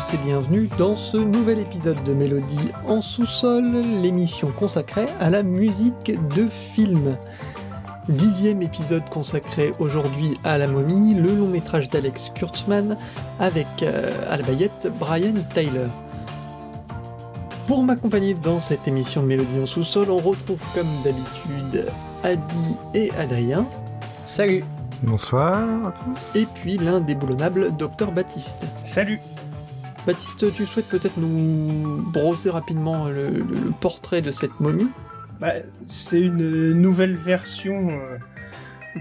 Tous et bienvenue dans ce nouvel épisode de Mélodie en sous-sol, l'émission consacrée à la musique de film. Dixième épisode consacré aujourd'hui à la momie, le long métrage d'Alex Kurtzman avec euh, à la baguette Brian Tyler. Pour m'accompagner dans cette émission de Mélodie en sous-sol, on retrouve comme d'habitude Adi et Adrien. Salut Bonsoir à tous. Et puis l'indéboulonnable Docteur Baptiste. Salut Baptiste, tu souhaites peut-être nous brosser rapidement le, portrait de cette momie Bah, C'est une nouvelle version euh,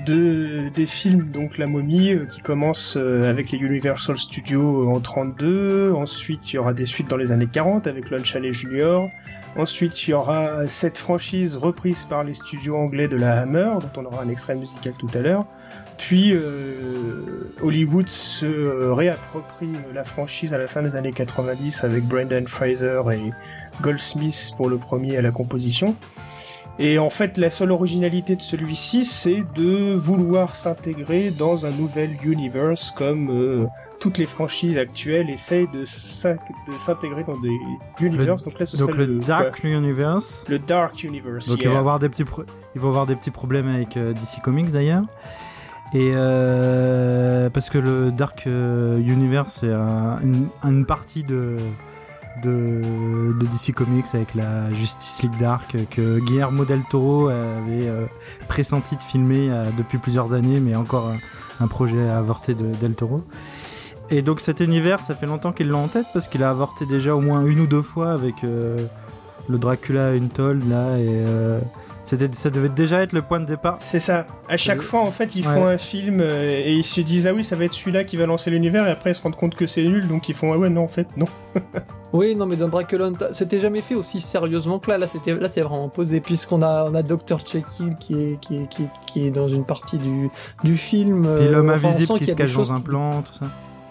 de, des films, donc La Momie, euh, qui commence euh, avec les Universal Studios en 32. Ensuite, il y aura des suites dans les années 40 avec Lon Chaney Jr. Ensuite, il y aura cette franchise reprise par les studios anglais de la Hammer, dont on aura un extrait musical tout à l'heure. Puis euh, Hollywood se euh, réapproprie la franchise à la fin des années 90 avec Brendan Fraser et Goldsmith pour le premier à la composition. Et en fait, la seule originalité de celui-ci, c'est de vouloir s'intégrer dans un nouvel universe comme euh, toutes les franchises actuelles essayent de s'in- de s'intégrer dans des universes. donc là, ce Donc serait le Dark Universe. le Dark Universe. Donc yeah. il va avoir des petits, pro- il va avoir des petits problèmes avec euh, DC Comics d'ailleurs. Et euh, parce que le Dark euh, Universe c'est un- une, partie de, DC Comics avec la Justice League Dark que Guillermo del Toro avait euh, pressenti de filmer euh, depuis plusieurs années, mais encore un, projet avorté de del Toro. Et donc cet univers, ça fait longtemps qu'il l'a en tête parce qu'il a avorté déjà au moins une ou deux fois avec le Dracula Untold là et euh, c'était ça devait déjà être le point de départ. C'est ça. À chaque Euh, fois, en fait, ils ouais. font un film euh, et ils se disent ah oui, ça va être celui-là qui va lancer l'univers et après ils se rendent compte que c'est nul, donc ils font ah ouais non en fait non. Oui, non, mais dans Dracula, c'était jamais fait aussi sérieusement que là. Là, c'était, là, c'est vraiment posé, puisqu'on a, on a Dr. Jekyll qui est, qui est, qui est, qui est dans une partie du, du film. Euh, l'homme enfin, on invisible qui se cache dans un plan, tout ça.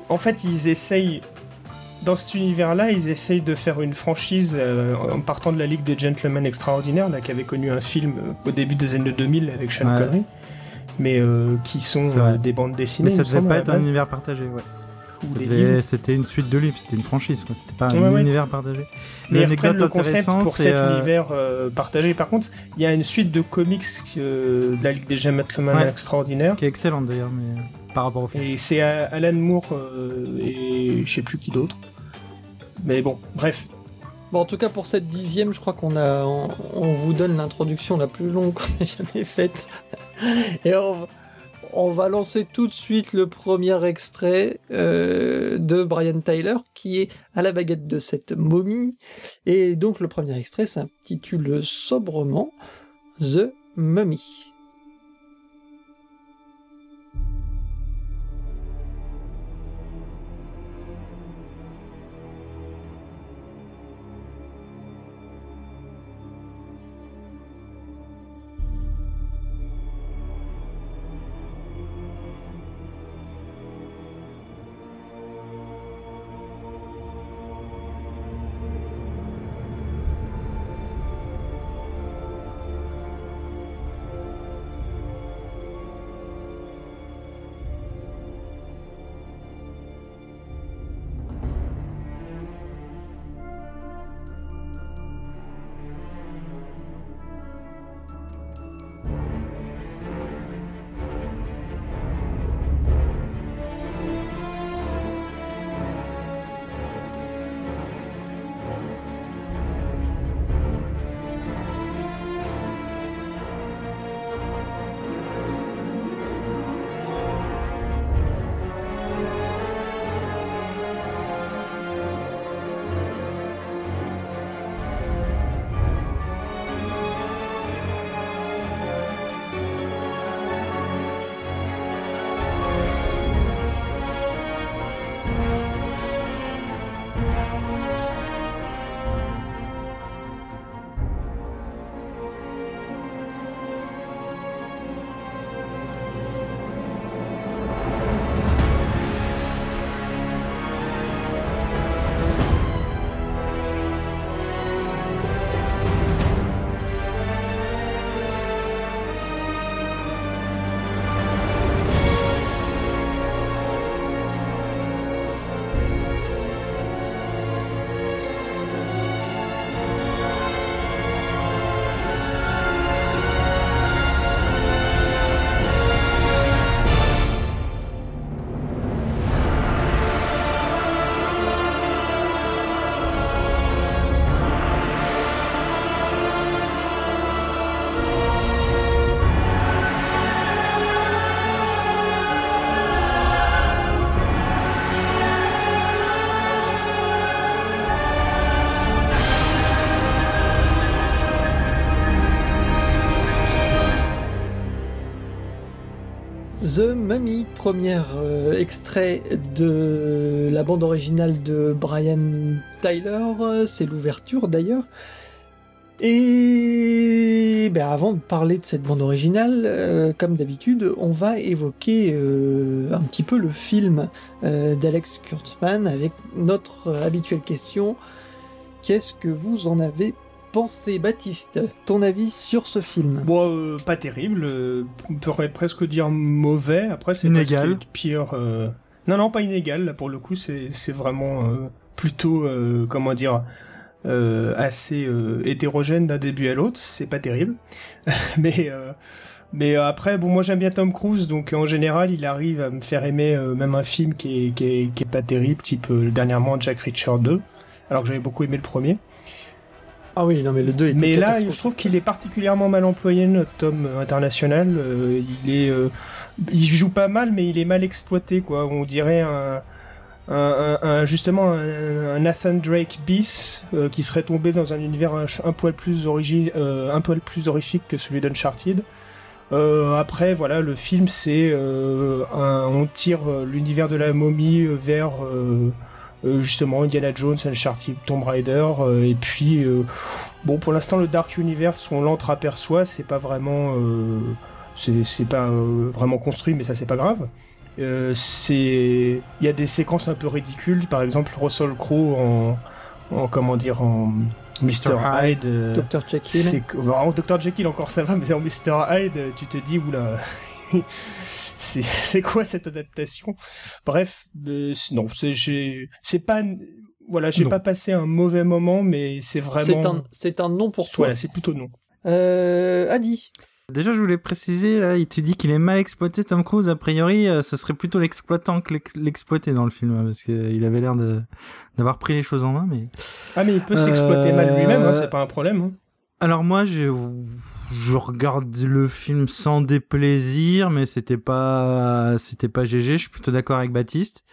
En fait, ils essayent dans cet univers-là, ils essayent de faire une franchise euh, en partant de la Ligue des Gentlemen Extraordinaires, là, qui avait connu un film euh, au début des années 2000 avec Sean Ouais. Connery, mais euh, qui sont euh, des bandes dessinées. Mais ça me devait pas être un univers partagé, ouais. C'était une suite de livres, c'était une franchise, quoi. C'était pas Ouais, un ouais. univers partagé. Mais ils reprennent le concept pour cet euh, univers euh, partagé. Par contre, il y a une suite de comics euh, de la Ligue des Gentlemen Ouais. Extraordinaires. qui est excellente d'ailleurs, mais par rapport au film. Et c'est Alan Moore et je sais plus qui d'autre. Mais bon, bref. Bon, en tout cas, pour cette dixième, je crois qu'on a, on, vous donne l'introduction la plus longue qu'on ait jamais faite. Et on va lancer tout de suite le premier extrait euh, de Brian Tyler, qui est à la baguette de cette momie. Et donc, le premier extrait s'intitule sobrement The Mummy. The Mummy, premier euh, extrait de la bande originale de Brian Tyler, c'est l'ouverture d'ailleurs. Et ben, avant de parler de cette bande originale, euh, comme d'habitude, on va évoquer euh, un petit peu le film d'Alex Kurtzman avec notre habituelle question qu'est-ce que vous en avez pensé, Baptiste Ton avis sur ce film? Bon, euh, pas terrible. Euh, on pourrait presque dire mauvais. Après, c'est inégal. Pire. Euh, non, non, pas inégal. Là, pour le coup, c'est vraiment plutôt, comment dire, assez hétérogène d'un début à l'autre. C'est pas terrible. mais mais après, bon, moi j'aime bien Tom Cruise, donc en général, il arrive à me faire aimer même un film qui est, qui est, qui est pas terrible, type dernièrement Jack Reacher 2, alors que j'avais beaucoup aimé le premier. Ah oui, non, mais le 2 Mais là, je trouve qu'il est particulièrement mal employé, notre tome international. Euh, il est, euh, il joue pas mal, mais il est mal exploité, quoi. On dirait un, un, justement un, Nathan Drake bis euh, qui serait tombé dans un univers un, poil plus un poil plus horrifique que celui d'Uncharted. après, voilà, le film, c'est on tire l'univers de la momie vers euh, justement Indiana Jones, Uncharted, Tomb Raider, euh, et puis euh, bon pour l'instant le Dark Universe on l'entreaperçoit, c'est pas vraiment c'est pas vraiment construit, mais ça c'est pas grave. c'est il y a des séquences un peu ridicules, par exemple Russell Crowe en, en comment dire en Mr. Hyde, Dr. Jekyll. Dr. Jekyll encore ça va, mais en Mr. Hyde, tu te dis oula. C'est quoi cette adaptation? Bref, euh, non, c'est pas voilà, j'ai pas passé un mauvais moment, mais c'est vraiment. C'est un, un non pour toi. Voilà, c'est plutôt non. Euh, Adi. Déjà, je voulais préciser, là, il te dit qu'il est mal exploité, Tom Cruise. A priori, euh, ce serait plutôt l'exploitant que l'exploité dans le film, hein, parce qu'il avait l'air d'avoir pris les choses en main, mais... Ah, mais il peut s'exploiter mal lui-même, hein, c'est pas un problème. Hein. Alors moi, je, je regarde le film sans déplaisir, mais c'était pas, c'était pas GG. Je suis plutôt d'accord avec Baptiste.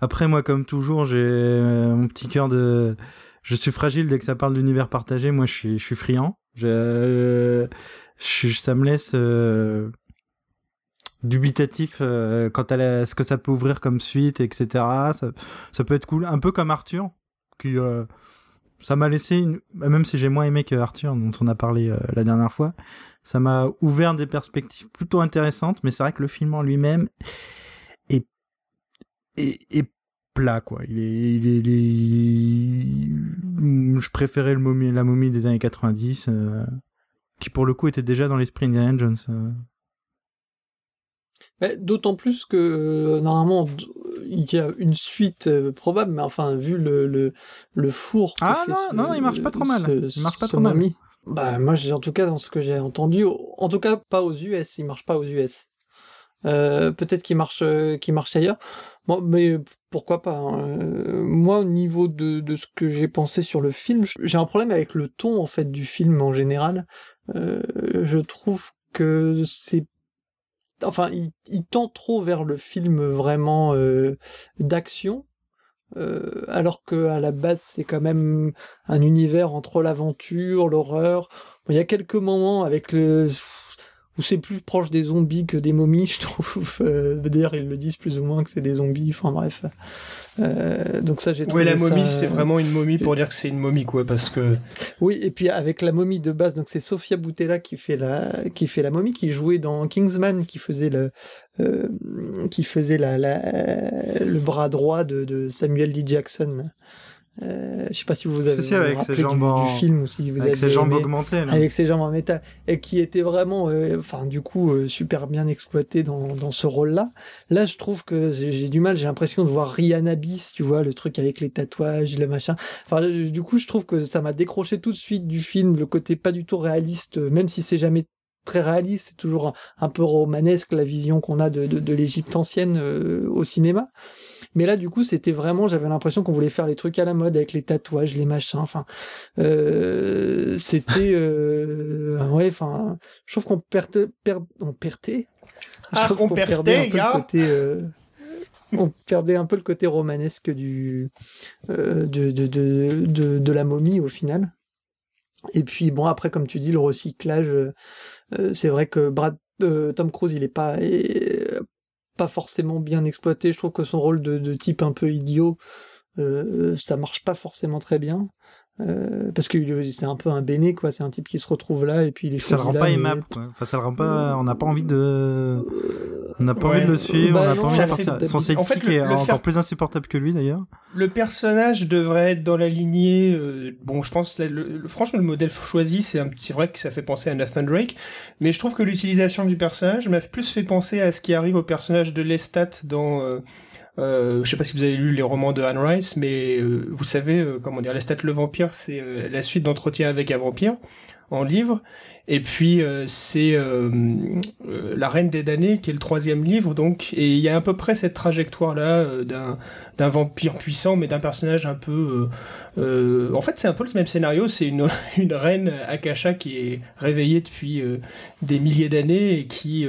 Après, moi, comme toujours, j'ai mon petit cœur de, je suis fragile dès que ça parle d'univers partagé. Moi, je suis, je suis friand. Je, ça me laisse euh, dubitatif euh, quant à ce que ça peut ouvrir comme suite, etc. Ça, ça peut être cool, un peu comme Arthur, qui euh, ça m'a laissé, une... même si j'ai moins aimé que Arthur, dont on a parlé euh, la dernière fois, ça m'a ouvert des perspectives plutôt intéressantes, mais c'est vrai que le film en lui-même est... plat, quoi. Il est, il est, Je préférais le la momie des années 90, euh, qui pour le coup était déjà dans l'esprit Indiana Jones. Euh. D'autant plus que euh, normalement il y a une suite euh, probable, mais enfin vu le le, le four. Ah non, non, il marche pas trop mal. il marche pas trop mal. Bah moi en tout cas dans ce que j'ai entendu, en tout cas pas aux US, il marche pas aux US. Euh, peut-être qu'il marche qu'il marche ailleurs. Bon, mais pourquoi pas. Hein. moi au niveau de, de ce que j'ai pensé sur le film, j'ai un problème avec le ton en fait du film en général. je trouve que c'est enfin, il, tend trop vers le film vraiment euh, d'action, euh, alors que à la base c'est quand même un univers entre l'aventure, l'horreur. il y a quelques moments avec le où c'est plus proche des zombies que des momies, je trouve. Euh, D'ailleurs, ils le disent plus ou moins que c'est des zombies. Enfin bref. Euh, donc ça, j'ai trouvé. Oui, la momie, c'est vraiment une momie pour dire que c'est une momie, quoi, parce que. Oui, et puis avec la momie de base, donc c'est Sofia Boutella qui fait la qui fait la momie, qui jouait dans Kingsman, qui faisait le euh, qui faisait la, la, le bras droit de, de Samuel D. Jackson. Euh, je sais pas si vous avez si, avec ses jambes en... du, film ou si vous avec ses jambes augmentées avec ses jambes en métal et qui était vraiment euh, enfin du coup euh, super bien exploité dans, dans ce rôle là là je trouve que j'ai du mal j'ai l'impression de voir Rihanna Bis tu vois le truc avec les tatouages le machin. Enfin du coup je trouve que ça m'a décroché tout de suite du film le côté pas du tout réaliste même si c'est jamais très réaliste, c'est toujours un, peu romanesque la vision qu'on a de, de, de l'Égypte ancienne au cinéma. Mais là, du coup, c'était vraiment, j'avais l'impression qu'on voulait faire les trucs à la mode avec les tatouages, les machins. Enfin, euh, c'était, euh, ouais, enfin, je trouve qu'on perdait, on perdait. Ah, on, perdait, un côté, euh, on perdait un peu le côté romanesque du, de, de, de, de, de la momie au final. Et puis bon après comme tu dis le recyclage, euh, c'est vrai que Brad, Tom Cruise il est pas pas forcément bien exploité. Je trouve que son rôle de, de type un peu idiot, euh, ça marche pas forcément très bien. Euh, parce que c'est un peu un béné quoi c'est un type qui se retrouve là et puis il est ça le rend pas aimable quoi. enfin ça le rend pas on n'a pas envie de on n'a pas envie de le suivre on n'a pas envie de partir son en fait, le, est encore plus insupportable que lui d'ailleurs le personnage devrait être dans la lignée euh, bon je pense le, franchement le modèle choisi c'est c'est vrai que ça fait penser à Nathan Drake mais je trouve que l'utilisation du personnage m'a plus fait penser à ce qui arrive au personnage de Lestat dans euh, euh, je sais pas si vous avez lu les romans de Anne Rice, mais euh, vous savez, euh, comment dire, Lestat le vampire, c'est euh, la suite d'entretien avec un vampire en livre. Et puis c'est La Reine des damnés qui est le troisième livre, donc et il y a à peu près cette trajectoire là d'un d'un vampire puissant, mais d'un personnage un peu. en fait, c'est un peu le même scénario. C'est une une reine Akasha qui est réveillée depuis des milliers d'années et qui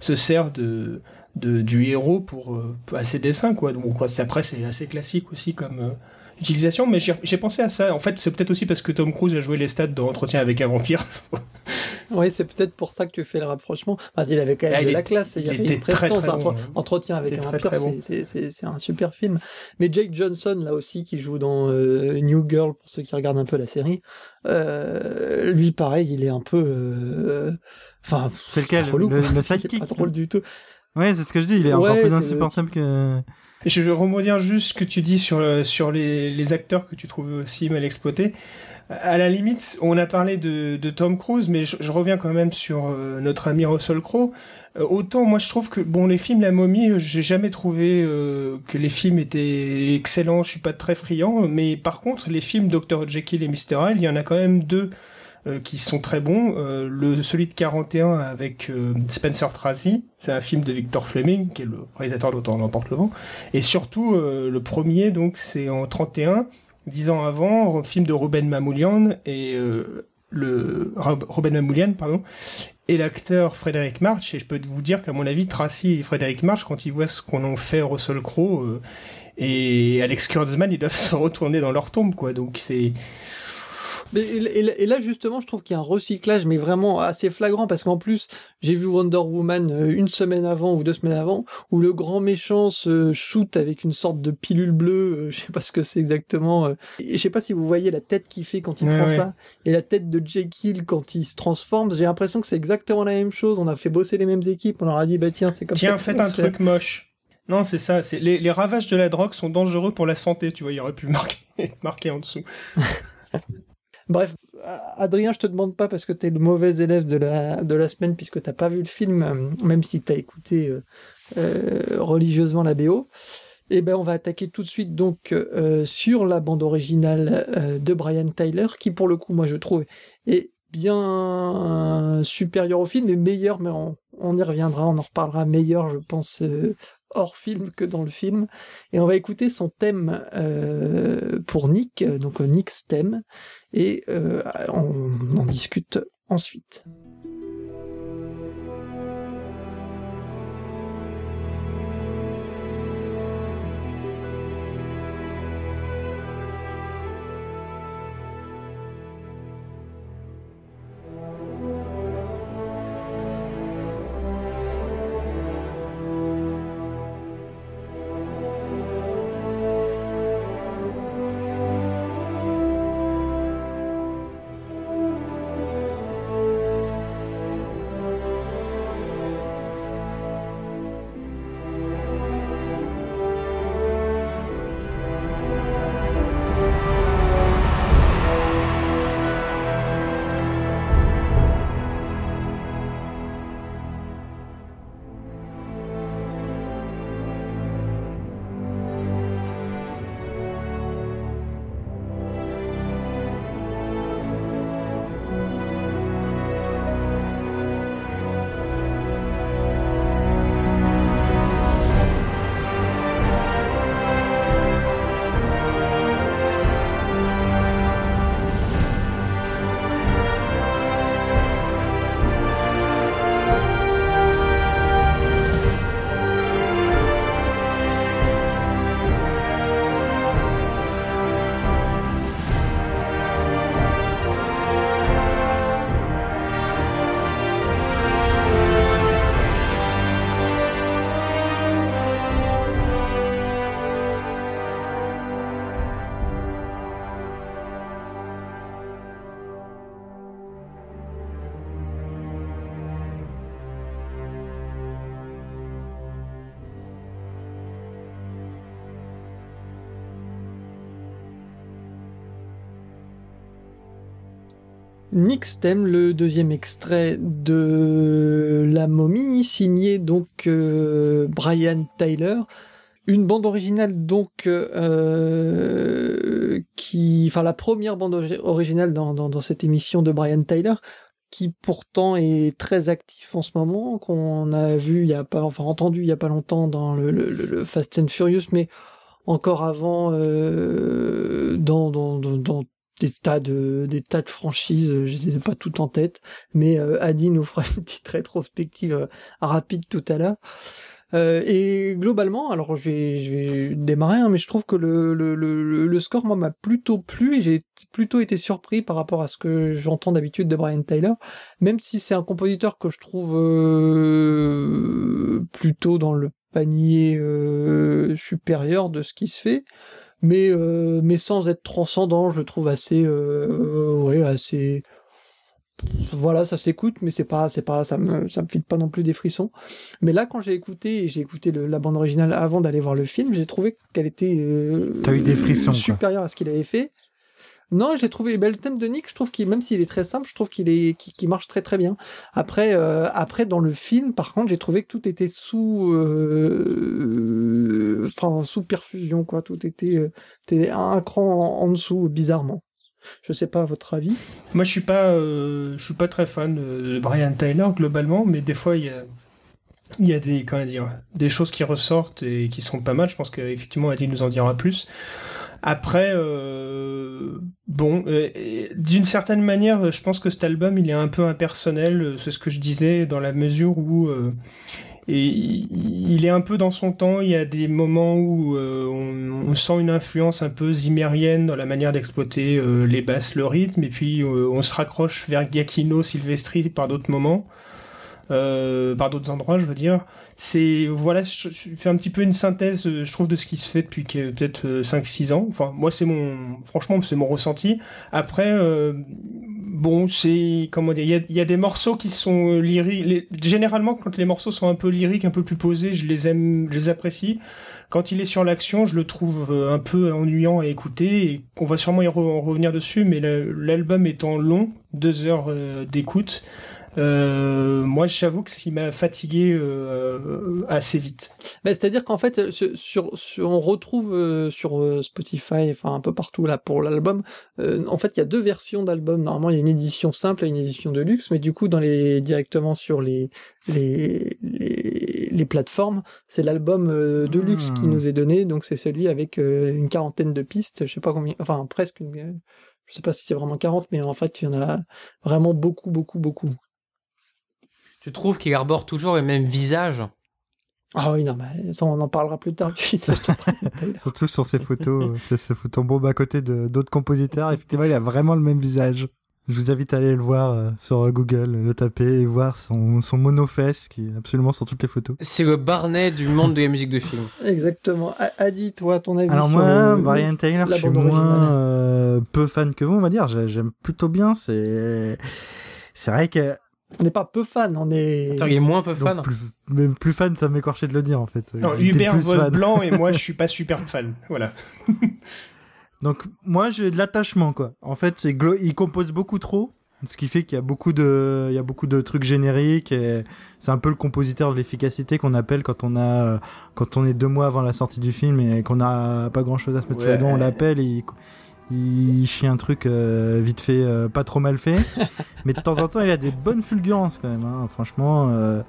se sert de de, du héros pour, euh, à ses dessins, quoi. Donc, après, c'est assez classique aussi comme euh, utilisation, mais j'ai pensé à ça. En fait, c'est peut-être aussi parce que Tom Cruise a joué les stats dans Entretien avec un vampire. oui, c'est peut-être pour ça que tu fais le rapprochement. il avait quand même ah, de la classe, il, y avait une prestance. Entretien avec un vampire, c'est un super film. Mais Jake Johnson, là aussi, qui joue dans euh, New Girl, pour ceux qui regardent un peu la série, lui, pareil, il est un peu... Enfin, c'est lequel le, le sidekick pas drôle du tout. Ouais, c'est ce que je dis, il est encore plus insupportable que. Je veux rebondir juste ce que tu dis sur, sur les, les acteurs que tu trouves aussi mal exploités. À la limite, on a parlé de, de Tom Cruise, mais je, reviens quand même sur euh, notre ami Russell Crowe. Euh, autant moi je trouve que bon les films La Momie, euh, j'ai jamais trouvé que les films étaient excellents. Je suis pas très friand, mais par contre les films Dr Jekyll et Mr Hyde, il y en a quand même deux euh, qui sont très bons. Euh, le celui de 41 avec euh, Spencer Tracy, c'est un film de Victor Fleming qui est le réalisateur d'Autant l'emporte le vent. Et surtout le premier donc c'est en 31, dix ans avant, un film de Ruben Mamoulian et le Ruben Mamoulian pardon et l'acteur Frédéric March et je peux vous dire qu'à mon avis Tracy et Frédéric March quand ils voient ce qu'on en fait Russell Crowe et Alex Kurtzman ils doivent se retourner dans leur tombe quoi donc c'est et, là, justement, je trouve qu'il y a un recyclage, mais vraiment assez flagrant, parce qu'en plus, j'ai vu Wonder Woman euh, une semaine avant ou deux semaines avant, où le grand méchant se shoot avec une sorte de pilule bleue, euh, je sais pas ce que c'est exactement, euh, et je sais pas si vous voyez la tête qu'il fait quand il prend ça, et la tête de Jekyll quand il se transforme, j'ai l'impression que c'est exactement la même chose, on a fait bosser les mêmes équipes, on leur a dit, bah tiens, c'est comme ça. Tiens, faites un truc moche. Non, c'est ça. C'est les, les, ravages de la drogue sont dangereux pour la santé. Tu vois, il aurait pu marquer, marquer en dessous. Bref, Adrien, je te demande pas parce que tu es le mauvais élève de la, semaine puisque t'as pas vu le film, euh, même si tu as écouté euh, euh, religieusement la BO. Eh ben, on va attaquer tout de suite donc sur la bande originale de Brian Tyler, qui pour le coup, moi je trouve, est bien supérieur au film et meilleur, mais on, on, y reviendra, on en reparlera meilleur, je pense, hors film que dans le film. Et on va écouter son thème euh, pour Nick, donc Nick's thème, et euh, on en discute ensuite. Nixtem, le deuxième extrait de La momie, signé donc euh, Brian Tyler. Une bande originale donc euh, qui, enfin la première bande originale dans, dans, cette émission de Brian Tyler, qui pourtant est très actif en ce moment, qu'on a vu il y a pas, enfin entendu il y a pas longtemps dans le, Fast and Furious, mais encore avant euh, dans, des tas de des tas de franchises, je ne les ai pas toutes en tête, mais euh, Adi nous fera une petite rétrospective euh, rapide tout à l'heure. Euh, et globalement, alors je vais, je vais démarrer, hein, mais je trouve que le, le, le, le score, moi, m'a plutôt plu et j'ai plutôt été surpris par rapport à ce que j'entends d'habitude de Brian Tyler, même si c'est un compositeur que je trouve euh, plutôt dans le panier euh, supérieur de ce qui se fait, mais, euh, mais sans être transcendant, je le trouve assez, euh, ouais, assez, voilà, ça s'écoute, mais c'est pas, c'est pas, ça me, ça me file pas non plus des frissons. Mais là, quand j'ai écouté, j'ai écouté le, la bande originale avant d'aller voir le film, j'ai trouvé qu'elle était euh, T'as eu des frissons, supérieure à ce qu'il avait fait. Non, j'ai trouvé ben, le thème de Nick, je trouve qu'il même s'il est très simple, je trouve qu'il est marche très très bien. Après euh, après dans le film par contre, j'ai trouvé que tout était sous euh, sous perfusion quoi, tout était, euh, était un cran en, dessous bizarrement. Je sais pas votre avis. Moi je suis pas je suis pas très fan de Brian Tyler globalement, mais des fois il y a il y a des comment dire des choses qui ressortent et qui sont pas mal. Je pense qu'effectivement Adi nous en dira plus. Après, euh, bon, euh, d'une certaine manière, je pense que cet album, il est un peu impersonnel. C'est ce que je disais dans la mesure où euh, il est un peu dans son temps. Il y a des moments où euh, on, sent une influence un peu zimérienne dans la manière d'exploiter euh, les basses, le rythme, et puis euh, on se raccroche vers Giacchino, Silvestri par d'autres moments. Euh, par d'autres endroits, je veux dire. C'est voilà, je, fais un petit peu une synthèse, je trouve, de ce qui se fait depuis peut-être 5-6 ans. Enfin, moi, c'est mon, franchement, c'est mon ressenti. Après, euh, bon, c'est comment dire, il y a, des morceaux qui sont lyriques. Les, généralement, quand les morceaux sont un peu lyriques, un peu plus posés, je les aime, je les apprécie. Quand il est sur l'action, je le trouve un peu ennuyant à écouter. Et on va sûrement y re revenir dessus, mais l'album étant long, deux heures euh, d'écoute. Euh, moi, j'avoue que il m'a fatigué euh, assez vite. Bah, C'est-à-dire qu'en fait, sur, sur, on retrouve euh, sur euh, Spotify, enfin un peu partout là pour l'album. Euh, en fait, il y a deux versions d'album. Normalement, il y a une édition simple et une édition de luxe, mais du coup, dans les directement sur les les les, les plateformes, c'est l'album de luxe mmh. qui nous est donné. Donc, c'est celui avec une quarantaine de pistes. Je sais pas combien, enfin presque une. Je sais pas si c'est vraiment 40, mais en fait, il y en a vraiment beaucoup, beaucoup, beaucoup. Tu trouves qu'il arbore toujours le même visage? Ah oui, non, mais ça, on en parlera plus tard. Surtout sur ces photos, ces, ces photos bombes à côté d'autres compositeurs. Effectivement, il a vraiment le même visage. Je vous invite à aller le voir euh, sur Google, le taper et voir son, son monofesse qui est absolument sur toutes les photos. C'est le Barnet du monde de la musique de film. Exactement. Adi, toi, ton avis Alors moi, Brian Taylor, je suis moins euh, peu fan que vous, on va dire. J'aime plutôt bien. C'est c'est vrai que on n'est pas peu fan, on est. Attends, il est moins peu fan. plus, mais plus fan, ça m'écorchait de le dire en fait. Non, Hubert vote blanc et moi je suis pas super fan. Voilà. Donc moi j'ai de l'attachement quoi. En fait, il compose beaucoup trop, ce qui fait qu'il y a beaucoup de, il y a beaucoup de trucs génériques et c'est un peu le compositeur de l'efficacité qu'on appelle quand on a, quand on est deux mois avant la sortie du film et qu'on a pas grand chose à se mettre ouais. sous la dent, on l'appelle et il chie un truc euh, vite fait, euh, pas trop mal fait. mais de temps en temps, il a des bonnes fulgurances quand même. Hein. Franchement. Euh,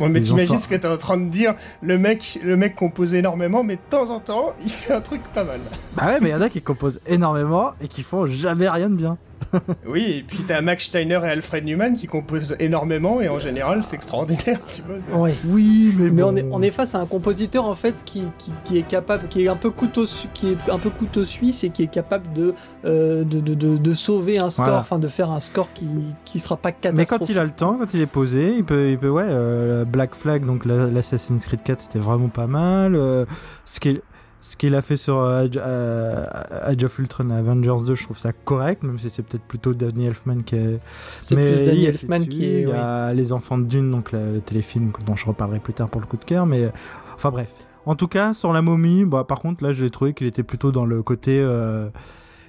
ouais, mais t'imagines enfants... ce que t'es en train de dire Le mec, le mec compose énormément, mais de temps en temps, il fait un truc pas mal. Bah ouais, mais il y en a qui composent énormément et qui font jamais rien de bien. oui, et puis t'as Max Steiner et Alfred Newman qui composent énormément et en général c'est extraordinaire, tu vois. Ouais. Oui, mais, mais bon. on, est, on est face à un compositeur en fait qui, qui, qui, est capable, qui est un peu couteau, qui est un peu couteau suisse et qui est capable de euh, de, de, de, de, sauver un score, voilà. enfin de faire un score qui qui sera pas catastrophique. Mais quand il a le temps, quand il est posé, il peut, il peut ouais, euh, Black Flag, donc l'Assassin's Creed 4 c'était vraiment pas mal. Euh, ce qui est ce qu'il a fait sur Age, euh, Age of Ultron Avengers 2, je trouve ça correct, même si c'est peut-être plutôt Danny Elfman qui est. C'est plus Danny Elfman qui est. Il y a oui. Les Enfants de Dune, donc le, le, téléfilm dont je reparlerai plus tard pour le coup de cœur, mais enfin bref. En tout cas, sur la momie, bah, par contre, là, je l'ai trouvé qu'il était plutôt dans le côté. Euh,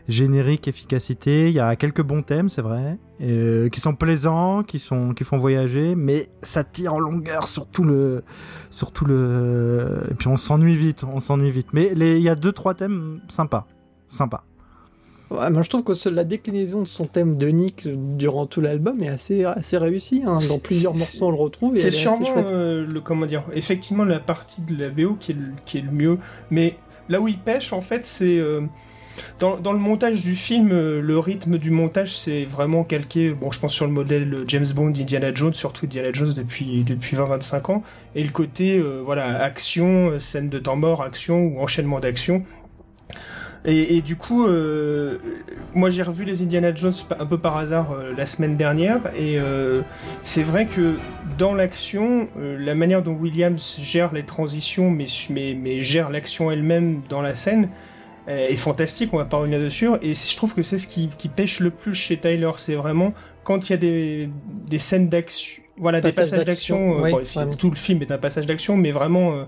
générique, efficacité. Il y a quelques bons thèmes, c'est vrai, euh, qui sont plaisants, qui sont qui font voyager, mais ça tire en longueur sur tout le, sur tout le. Et puis on s'ennuie vite, on s'ennuie vite. Mais les- il y a deux trois thèmes sympas, sympas. Ouais, moi je trouve que ce- la déclinaison de son thème de Nick durant tout l'album est assez, assez réussie. hein. Dans plusieurs morceaux on le retrouve et C'est sûrement euh, le comment dire, effectivement la partie de la BO qui est le, qui est le mieux. Mais là où il pêche en fait, c'est euh, dans, le montage du film, euh, le rythme du montage c'est vraiment calqué. Bon, je pense sur le modèle James Bond, Indiana Jones, surtout Indiana Jones depuis depuis 20-25 ans, et le côté euh, voilà action, euh, scène de temps mort, action ou enchaînement d'action. Et, du coup, euh, moi j'ai revu les Indiana Jones un peu par hasard euh, la semaine dernière, et euh, c'est vrai que dans l'action, euh, la manière dont Williams gère les transitions, mais, mais, mais gère l'action elle-même dans la scène, euh, est fantastique, on va pas revenir dessus, et je trouve que c'est ce qui, qui pêche le plus chez Tyler, c'est vraiment quand il y a des, des scènes d'action, voilà, des Passage passages d'action, euh, oui, bon, tout le film est un passage d'action, mais vraiment... euh,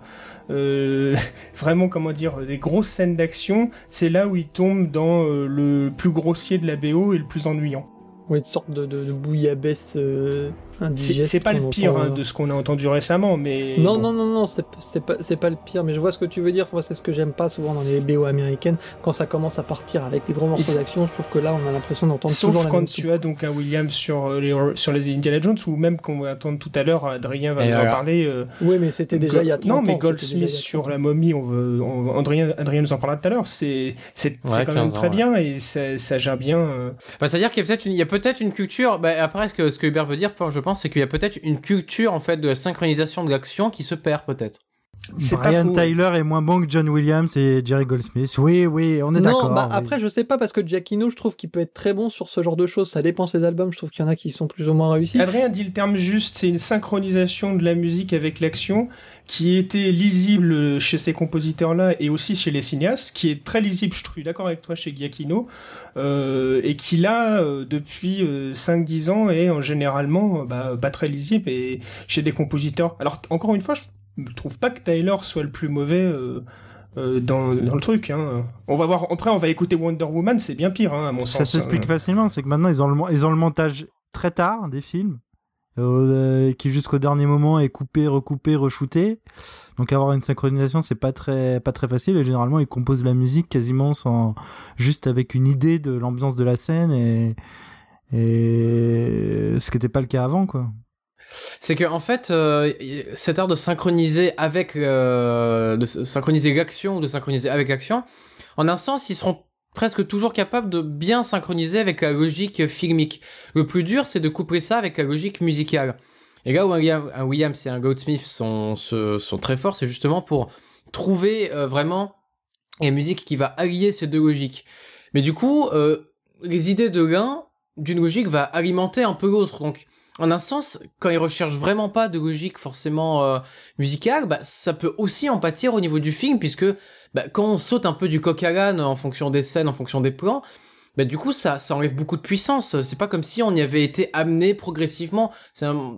euh, vraiment comment dire des grosses scènes d'action c'est là où il tombe dans euh, le plus grossier de la BO et le plus ennuyant. Oui, une sorte de, de, de bouillabaisse euh, c'est indigeste. c'est pas le pire entend, hein, de ce qu'on a entendu récemment mais Non, bon. non, non, non, c'est pas, c'est pas le pire, mais je vois ce que tu veux dire. Moi, c'est ce que j'aime pas souvent dans les BO américaines. Quand ça commence à partir avec des gros morceaux d'action, je trouve que là, on a l'impression d'entendre Sauf toujours la quand même tu as donc un Williams sur euh, les, sur les Indiana Jones ou même qu'on va attendre tout à l'heure, Adrien va nous en parler. euh, Oui, mais c'était déjà Go- il y a 30 non, ans. mais Goldsmith sur 30 la momie, on veut, on- Adrien, Adrien nous en parlera tout à l'heure. C'est, Ouais, quand même 15 ans, très ouais. bien et ça, ça gère bien. euh, Bah, c'est-à-dire qu'il y a peut-être une, peut-être une culture. Bah, après, ce que, ce que Hubert veut dire, je pense, c'est qu'il y a peut-être une culture en fait de la synchronisation de l'action qui se perd peut-être. c'est pas Brian. Tyler est moins bon que John Williams et Jerry Goldsmith. Oui, oui, on est d'accord. Non, bah oui. après, je sais pas, parce que Giacchino, je trouve qu'il peut être très bon sur ce genre de choses. Ça dépend ses albums. Je trouve qu'il y en a qui sont plus ou moins réussis. Adrien dit le terme juste, c'est une synchronisation de la musique avec l'action qui était lisible chez ces compositeurs-là et aussi chez les cinéastes, qui est très lisible, je suis d'accord avec toi, chez Giacchino, euh, et qui là, euh, depuis euh, 5-10 ans, est en généralement euh, bah, pas très lisible et chez des compositeurs. Alors, encore une fois, je ne trouve pas que Tyler soit le plus mauvais euh, euh, dans, dans le truc. Hein. On va voir, après on va écouter Wonder Woman, c'est bien pire, hein, à mon Ça sens. s'explique hein. facilement, c'est que maintenant ils ont, le, mo- ils ont le montage très tard des films, euh, qui jusqu'au dernier moment est coupé, recoupé, re-shooté. Donc avoir une synchronisation, c'est pas très, pas très facile. Et généralement, ils composent la musique quasiment sans, juste avec une idée de l'ambiance de la scène et, et ce qui n'était pas le cas avant, quoi. C'est que en fait, euh, cet art de synchroniser avec, euh, de synchroniser l'action ou de synchroniser avec l'action, en un sens, ils seront presque toujours capables de bien synchroniser avec la logique filmique. Le plus dur, c'est de coupler ça avec la logique musicale. Et là où un William- un Williams et un Goldsmith sont, sont très forts, c'est justement pour trouver euh, vraiment une musique qui va allier ces deux logiques. Mais du coup, euh, les idées de l'un, d'une logique, va alimenter un peu l'autre. En un sens, quand ils recherchent vraiment pas de logique forcément euh, musicale, bah, ça peut aussi en pâtir au niveau du film, puisque bah, quand on saute un peu du coq à l'âne en fonction des scènes, en fonction des plans, bah, du coup, ça, ça enlève beaucoup de puissance. C'est pas comme si on y avait été amené progressivement. Un-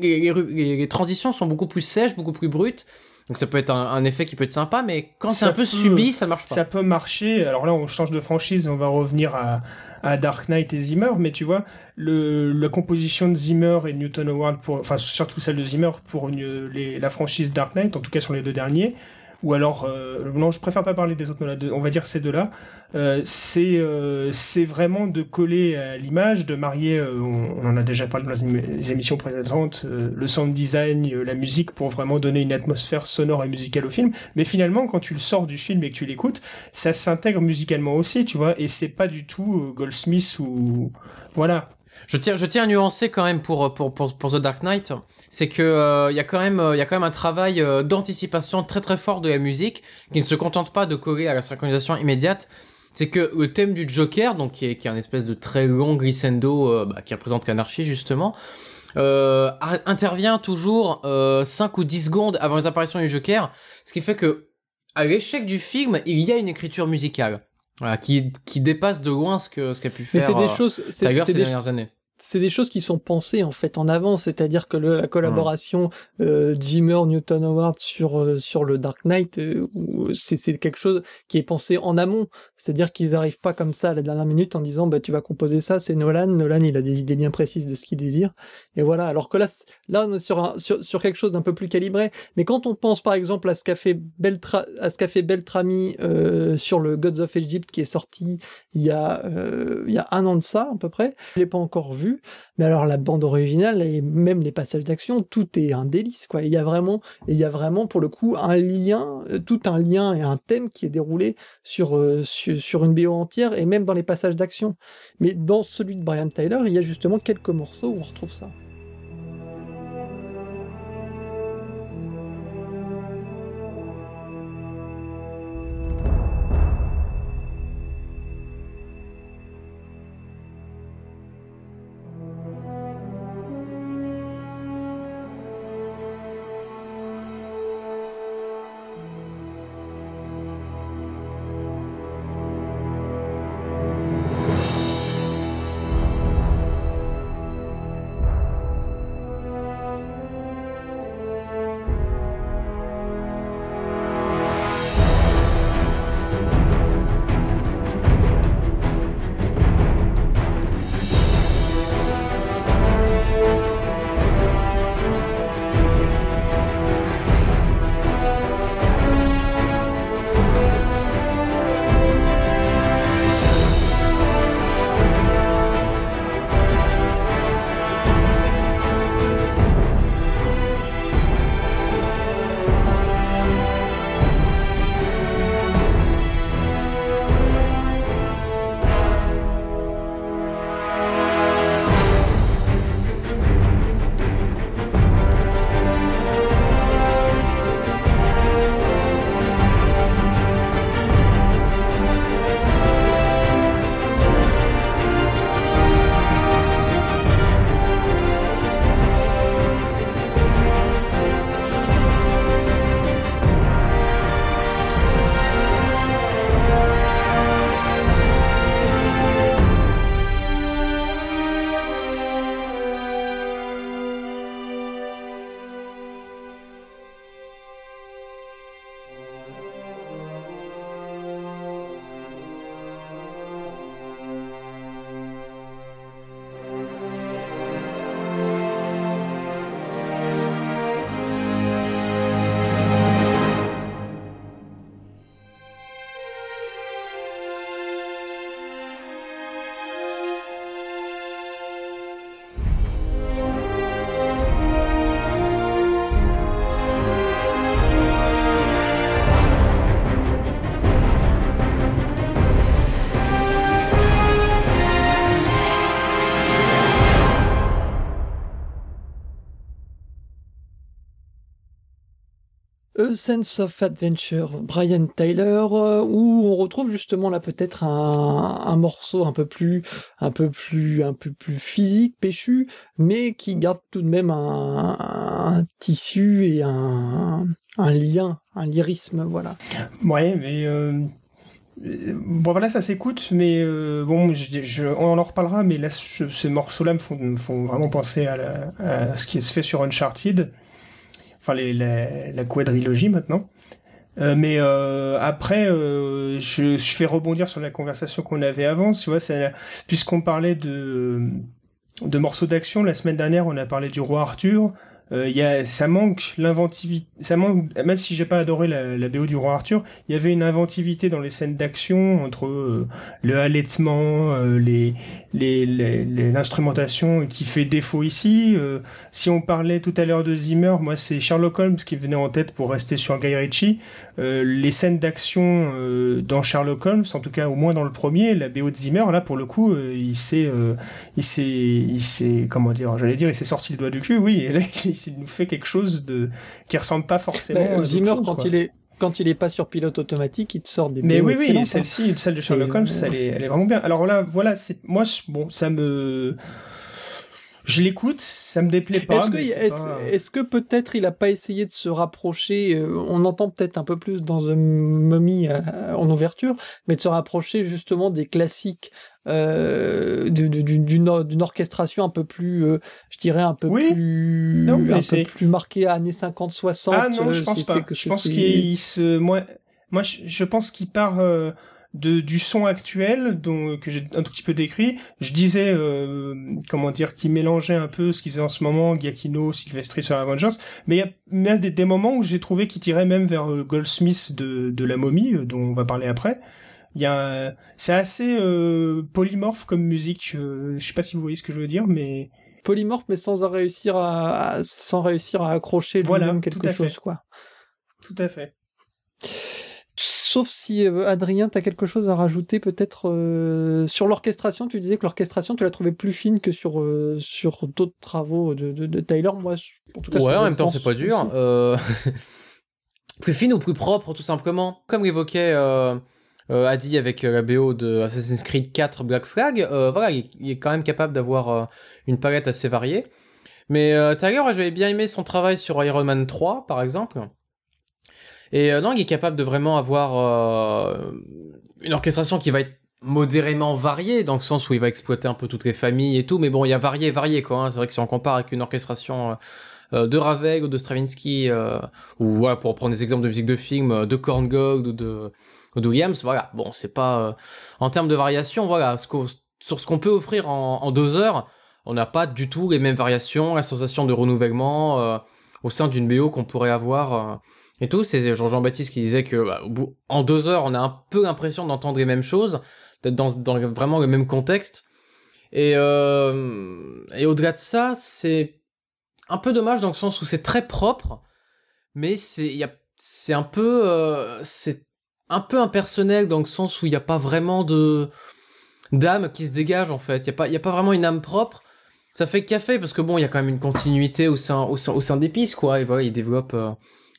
les, les transitions sont beaucoup plus sèches, beaucoup plus brutes. Donc ça peut être un, un effet qui peut être sympa, mais quand c'est un peu peut- subi, ça marche pas. Ça peut marcher. Alors là, on change de franchise, on va revenir à, à Dark Knight et Zimmer, mais tu vois, le, la composition de Zimmer et Newton Howard, pour, enfin surtout celle de Zimmer pour une- la franchise Dark Knight, en tout cas sur les deux derniers, ou alors, euh, non, je préfère pas parler des autres, on va dire ces deux-là, euh, c'est euh, c'est vraiment de coller à l'image, de marier, euh, on, on en a déjà parlé dans les émi- les émissions précédentes, euh, le sound design, euh, la musique, pour vraiment donner une atmosphère sonore et musicale au film. Mais finalement, quand tu le sors du film et que tu l'écoutes, ça s'intègre musicalement aussi, tu vois, et c'est pas du tout Goldsmith ou voilà. Je tiens, je tiens à nuancer quand même pour pour pour, pour The Dark Knight, c'est que euh, il y a quand même il y a quand même un travail euh, d'anticipation très très fort de la musique qui ne se contente pas de coller à la synchronisation immédiate. C'est que le thème du Joker, donc qui est, qui est un espèce de très long glissando euh, bah, qui représente l'anarchie justement, euh, intervient toujours euh, 5 ou 10 secondes avant les apparitions du Joker, ce qui fait que à l'échec du film, il y a une écriture musicale. Voilà, qui, qui dépasse de loin ce que ce qu'a pu Mais faire c'est des euh, choses. c'est ces des- dernières années. C'est des choses qui sont pensées en fait en avance, c'est-à-dire que le, la collaboration euh, Zimmer Newton Howard sur euh, sur le Dark Knight, euh, c'est c'est quelque chose qui est pensé en amont, c'est-à-dire qu'ils n'arrivent pas comme ça à la dernière minute en disant bah tu vas composer ça, c'est Nolan, Nolan il a des idées bien précises de ce qu'il désire, et voilà. Alors que là là on est sur un, sur, sur quelque chose d'un peu plus calibré, mais quand on pense par exemple à ce qu'a fait Beltra, à ce qu'a fait Beltrami euh, sur le Gods of Egypt qui est sorti il y a euh, il y a un an de ça à peu près, je l'ai pas encore vu mais alors la bande originale et même les passages d'action, tout est un délice quoi. Il y a vraiment, pour le coup un lien, euh, tout un lien et un thème qui est déroulé sur, euh, sur une BO entière et même dans les passages d'action. Mais dans celui de Brian Tyler, il y a justement quelques morceaux où on retrouve ça. Sense of Adventure, Brian Tyler, euh, où on retrouve justement là peut-être un, morceau un peu plus, un peu plus, un peu plus physique, péchu, mais qui garde tout de même un, tissu et un, lien, un lyrisme, voilà. Ouais, mais euh, bon voilà, ça s'écoute, mais euh, bon, on en reparlera, mais là, ces morceaux-là me font, me font vraiment penser à, à ce qui se fait sur Uncharted enfin la, quadrilogie maintenant. Euh, mais euh, après, euh, je, fais rebondir sur la conversation qu'on avait avant. Tu vois, puisqu'on parlait de morceaux d'action, la semaine dernière, on a parlé du roi Arthur euh, y a, ça manque l'inventivité, ça manque, même si j'ai pas adoré la, la, BO du roi Arthur, il y avait une inventivité dans les scènes d'action entre euh, le halètement, euh, les, les, l'instrumentation qui fait défaut ici. Euh, si on parlait tout à l'heure de Zimmer, moi c'est Sherlock Holmes qui venait en tête pour rester sur Guy Ritchie. les scènes d'action dans Sherlock Holmes, en tout cas au moins dans le premier, la BO de Zimmer, là pour le coup, il s'est, il s'est, il s'est, comment dire, j'allais dire, il s'est sorti le doigt du cul, oui, nous fait quelque chose de qui ressemble pas forcément. Bah, Zimmer, quand il est quand il est pas sur pilote automatique, il te sort des. Mais oui, oui, hein. celle-ci, celle de Sherlock Holmes, elle, est, elle est vraiment bien. Alors là, voilà, c'est moi, bon, ça me je l'écoute, ça me déplaît pas. Est-ce que, peut être il a pas essayé de se rapprocher euh, On entend peut-être un peu plus dans The Mummy euh, en ouverture, mais de se rapprocher justement des classiques euh, d'une orchestration un peu plus, euh, je dirais un peu plus, un peu plus marquée années 50-60. Ah non, je pense pas. je pense qu'il se, moi, moi, je pense qu'il part de du son actuel dont que j'ai un tout petit peu décrit je disais euh, comment dire qui mélangeait un peu ce qu'ils faisaient en ce moment Giacchino Silvestri sur Avengers mais il y a, des, des, moments où j'ai trouvé qu'il tirait même vers euh, Goldsmith de, de la momie euh, dont on va parler après il y a c'est assez polymorphe comme musique je sais pas si vous voyez ce que je veux dire mais polymorphe mais sans réussir à, sans réussir à accrocher voilà, quelque chose quoi tout à fait Sauf si euh, Adrien, tu as quelque chose à rajouter peut-être euh, sur l'orchestration. Tu disais que l'orchestration, tu l'as trouvé plus fine que sur, euh, sur d'autres travaux de, de, Tyler. Moi, en tout cas, ouais, en même temps, c'est pas dur. plus fine ou plus propre, tout simplement. Comme évoquait Adi avec la BO de Assassin's Creed 4 Black Flag, voilà, il, est quand même capable d'avoir une palette assez variée. Mais Tyler, j'avais bien aimé son travail sur Iron Man 3, par exemple. Et euh, non, il est capable de vraiment avoir euh, une orchestration qui va être modérément variée, dans le sens où il va exploiter un peu toutes les familles et tout, mais bon, il y a varié, varié, quoi. Hein. C'est vrai que si on compare avec une orchestration euh, de Ravel ou de Stravinsky, ou voilà, pour prendre des exemples de musique de film, de Korn ou de, Williams, voilà, bon, c'est pas... en termes de variation, voilà, ce sur ce qu'on peut offrir en, deux heures, on n'a pas du tout les mêmes variations, la sensation de renouvellement au sein d'une BO qu'on pourrait avoir et tout. C'est Jean-Baptiste qui disait que bah, en deux heures, on a un peu l'impression d'entendre les mêmes choses, d'être dans, dans, vraiment le même contexte. Et, euh, et au-delà de ça, c'est un peu dommage dans le sens où c'est très propre, mais c'est c'est un peu euh, c'est un peu impersonnel dans le sens où il n'y a pas vraiment de d'âme qui se dégage en fait. Il y a pas a pas vraiment une âme propre. Ça fait café parce que bon, il y a quand même une continuité au sein au des pistes quoi. Et voilà, il développe euh,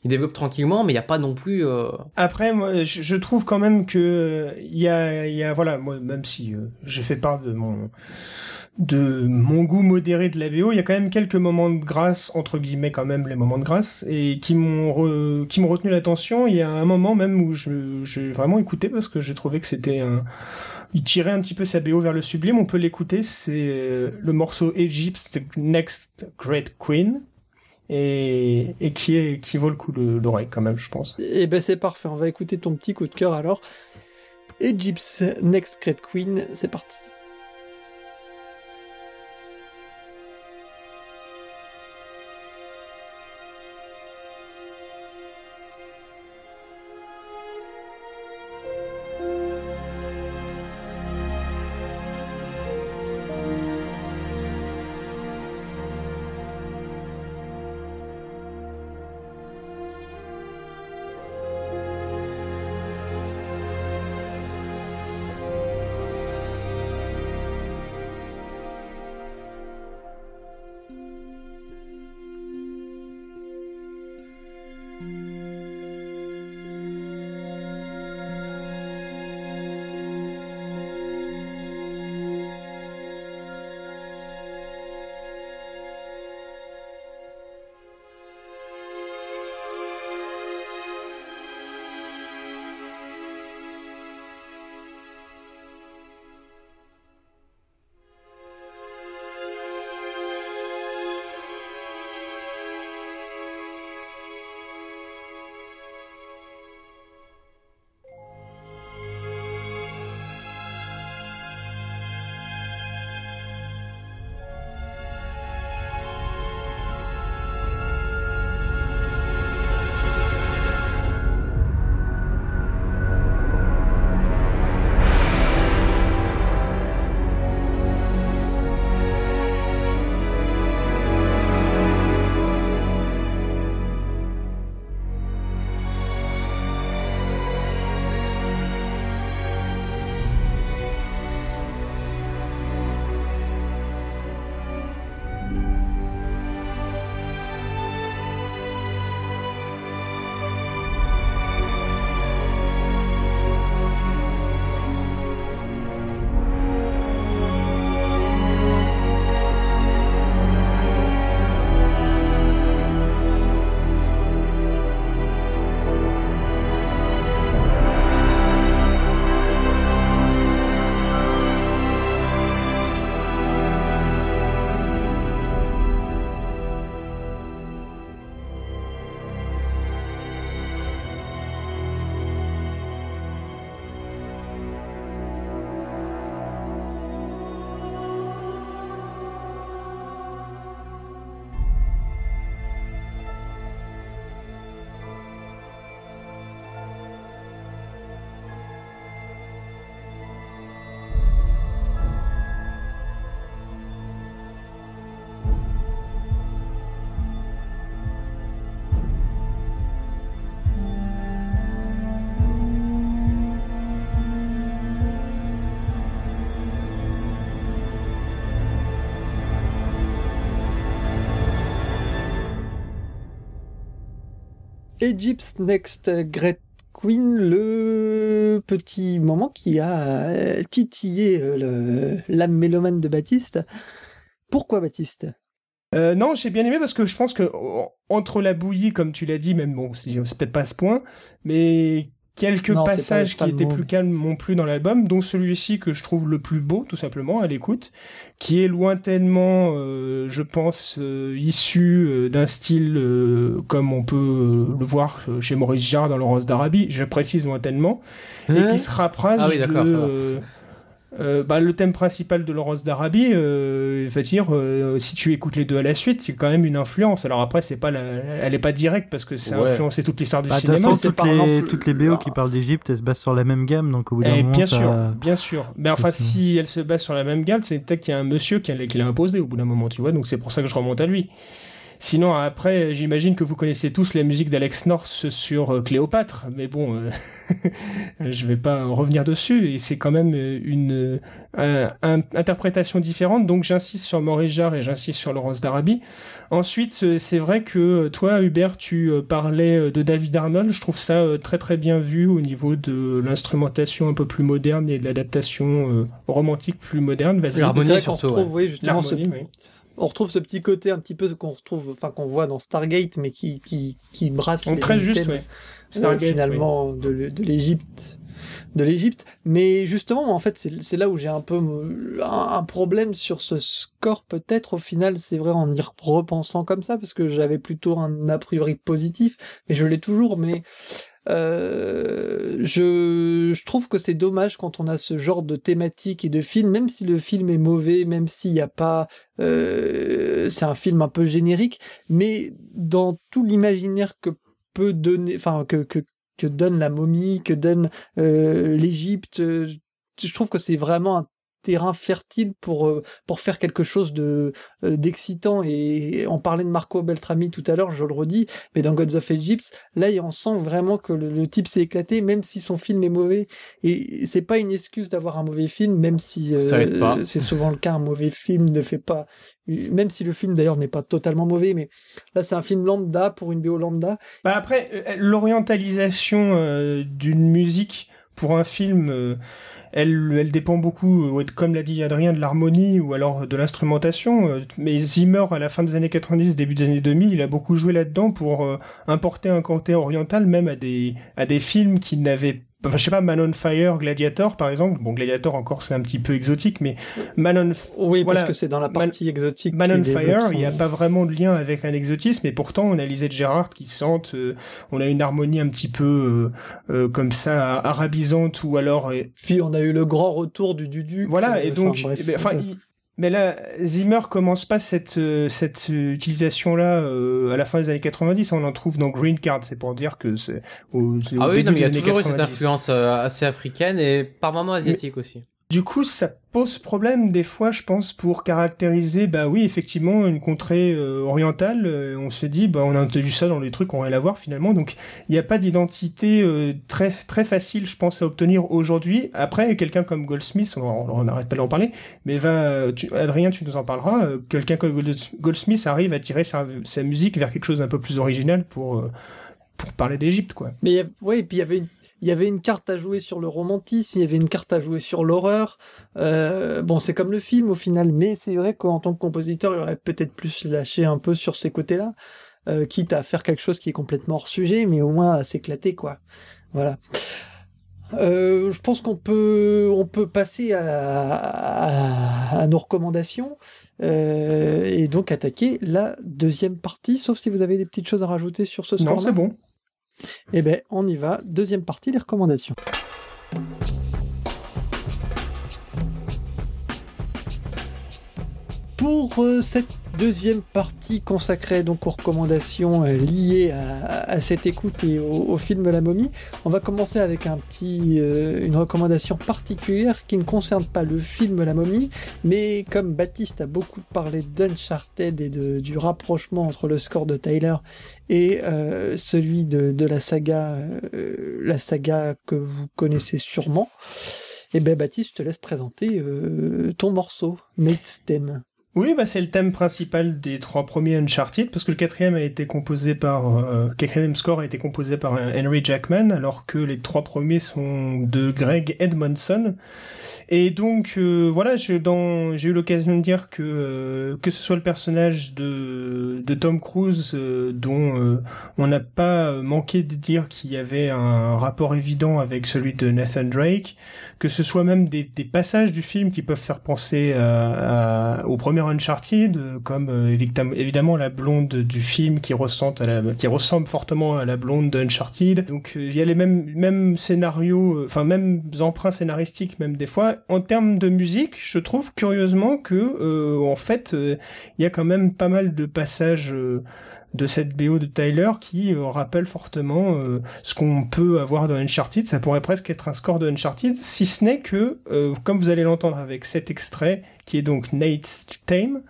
il développe tranquillement, mais il n'y a pas non plus. Euh... Après, moi, je, trouve quand même que il y a, y a, voilà, moi, même si euh, je fais part de mon de mon goût modéré de la VO, il y a quand même quelques moments de grâce entre guillemets quand même les moments de grâce et qui m'ont qui m'ont retenu l'attention. Il y a un moment même où je j'ai vraiment écouté parce que j'ai trouvé que c'était un il tirait un petit peu sa BO vers le sublime. On peut l'écouter. C'est euh, le morceau Egypt Next Great Queen et, qui, est, qui vaut le coup d'oreille quand même, je pense. Et eh ben c'est parfait, on va écouter ton petit coup de cœur alors. Egypt's Next Great Queen, c'est parti. Egypt's Next Great Queen, le petit moment qui a titillé l'âme mélomane de Baptiste. Pourquoi Baptiste? Euh, non, j'ai bien aimé parce que je pense que entre la bouillie, comme tu l'as dit, même bon, c'est peut-être pas ce point, mais quelques passages qui étaient plus calmes m'ont plu dans l'album, dont celui-ci que je trouve le plus beau, tout simplement, à l'écoute, qui est lointainement, euh, je pense, euh, issu euh, d'un style comme on peut le voir chez Maurice Jarre dans Laurence d'Arabie, je précise lointainement, et qui hein se rapproche ah de... Euh, bah, le thème principal de Laurence d'Arabie, euh, dire, euh, si tu écoutes les deux à la suite, c'est quand même une influence. Alors après, c'est pas elle est pas directe parce que ça a influencé toute l'histoire du bah, cinéma. toutes, les, toutes les BO qui parlent d'Égypte, elles se basent sur la même gamme, donc au bout d'un eh, moment, bien sûr, bien sûr. Mais enfin, si elles se basent sur la même gamme, c'est peut-être qu'il y a un monsieur qui l'a imposé au bout d'un moment, tu vois. Donc c'est pour ça que je remonte à lui. Sinon, après, j'imagine que vous connaissez tous la musique d'Alex North sur euh, Cléopâtre, mais bon, euh, je vais pas revenir dessus, et c'est quand même euh, une interprétation différente, donc j'insiste sur Maurice Jarre et j'insiste sur Laurence d'Arabie. Ensuite, c'est vrai que toi, Hubert, tu parlais de David Arnold, je trouve ça très très bien vu au niveau de l'instrumentation un peu plus moderne et de l'adaptation romantique plus moderne. L'harmonie surtout. oui, justement, on retrouve ce petit côté un petit peu qu'on retrouve, enfin qu'on voit dans Stargate, mais qui qui qui brasse les très juste, euh, Stargate, finalement de, de l'Égypte, de l'Égypte. Mais justement, en fait, c'est là où j'ai un peu un, problème sur ce score. Peut-être au final, c'est vrai en y repensant comme ça, parce que j'avais plutôt un a priori positif, mais je l'ai toujours. Mais euh, je, je, trouve que c'est dommage quand on a ce genre de thématique et de film, même si le film est mauvais, même s'il n'y a pas, euh, c'est un film un peu générique, mais dans tout l'imaginaire que peut donner, enfin que, que que donne la momie, que donne euh, l'Égypte, je trouve que c'est vraiment un terrain fertile pour euh, pour faire quelque chose de euh, d'excitant. Et on parlait de Marco Beltrami tout à l'heure je le redis mais dans Gods of Egypt là on sent vraiment que le, type s'est éclaté même si son film est mauvais. Et c'est pas une excuse d'avoir un mauvais film même si euh, c'est souvent le cas un mauvais film ne fait pas même si le film d'ailleurs n'est pas totalement mauvais mais là c'est un film lambda pour une BO lambda. Bah après l'orientalisation d'une musique pour un film elle, elle dépend beaucoup, euh, comme l'a dit Adrien, de l'harmonie ou alors de l'instrumentation. Euh, mais Zimmer, à la fin des années 90, début des années 2000, il a beaucoup joué là-dedans pour euh, importer un côté oriental même à des, à des films qui n'avaient Enfin, je sais pas, Man on Fire, Gladiator, par exemple. Bon, Gladiator, encore, c'est un petit peu exotique, mais Man on... Oui, parce que c'est dans la partie exotique. Man on Fire, il n'y a pas vraiment de lien avec un exotisme, et pourtant, on a Lisette Gérard qui sente, euh, on a une harmonie un petit peu euh, euh, comme ça, arabisante, ou alors... Puis, on a eu le grand retour du Dudu. Voilà, et donc, enfin, mais là, Zimmer commence pas cette euh, cette utilisation-là euh, à la fin des années 90. On en trouve dans Green Card. C'est pour dire que c'est au, ah oui, non, mais il y a toujours eu cette influence euh, assez africaine et par moments asiatique aussi. Du coup, ça pose problème des fois, je pense, pour caractériser, bah oui, effectivement, une contrée euh, orientale. Euh, on se dit, bah on a entendu ça dans les trucs qu'on rien à voir finalement. Donc, il n'y a pas d'identité euh, très très facile, je pense, à obtenir aujourd'hui. Après, quelqu'un comme Goldsmith, on n'arrête pas d'en parler, mais va, Adrien, tu nous en parleras. quelqu'un comme Goldsmith arrive à tirer sa, sa musique vers quelque chose d'un peu plus original pour pour parler d'Égypte, quoi. Mais oui, et puis il y avait une il y avait une carte à jouer sur le romantisme, il y avait une carte à jouer sur l'horreur. Euh, bon, c'est comme le film au final, mais c'est vrai qu'en tant que compositeur, il aurait peut-être plus lâché un peu sur ces côtés-là, euh, quitte à faire quelque chose qui est complètement hors sujet, mais au moins à s'éclater, quoi. Voilà. Euh, je pense qu'on peut, on peut passer à, à, nos recommandations et donc attaquer la deuxième partie, sauf si vous avez des petites choses à rajouter sur ce score. Non, c'est bon. Eh bien, on y va. Deuxième partie, les recommandations. Pour euh, cette deuxième partie consacrée donc aux recommandations euh, liées à, cette écoute et au, film La Momie, on va commencer avec un petit, euh, une recommandation particulière qui ne concerne pas le film La Momie, mais comme Baptiste a beaucoup parlé d'Uncharted et du rapprochement entre le score de Tyler et celui de, la saga, la saga que vous connaissez sûrement. Et eh ben Baptiste, je te laisse présenter ton morceau, Nate's Theme. Oui, bah c'est le thème principal des trois premiers Uncharted, parce que le quatrième a été composé par, euh, quatrième score a été composé par Henry Jackman, alors que les trois premiers sont de Greg Edmondson. Et donc euh, voilà, j'ai eu l'occasion de dire que euh, que ce soit le personnage de, de Tom Cruise euh, dont on n'a pas manqué de dire qu'il y avait un rapport évident avec celui de Nathan Drake, que ce soit même des, des passages du film qui peuvent faire penser à, au premier Uncharted, comme évidemment la blonde du film qui ressemble à la, qui ressemble fortement à la blonde d'Uncharted. Donc il y a les mêmes mêmes scénarios, enfin mêmes emprunts scénaristiques même des fois en termes de musique, je trouve curieusement que euh, en fait, euh, il y a quand même pas mal de passages euh, de cette BO de Tyler qui rappellent fortement ce qu'on peut avoir dans Uncharted. Ça pourrait presque être un score de Uncharted, si ce n'est que, comme vous allez l'entendre avec cet extrait, qui est donc Nate's Tame,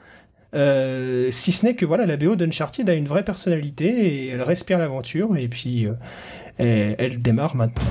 si ce n'est que voilà, la BO d'Uncharted a une vraie personnalité et elle respire l'aventure et puis elle démarre maintenant.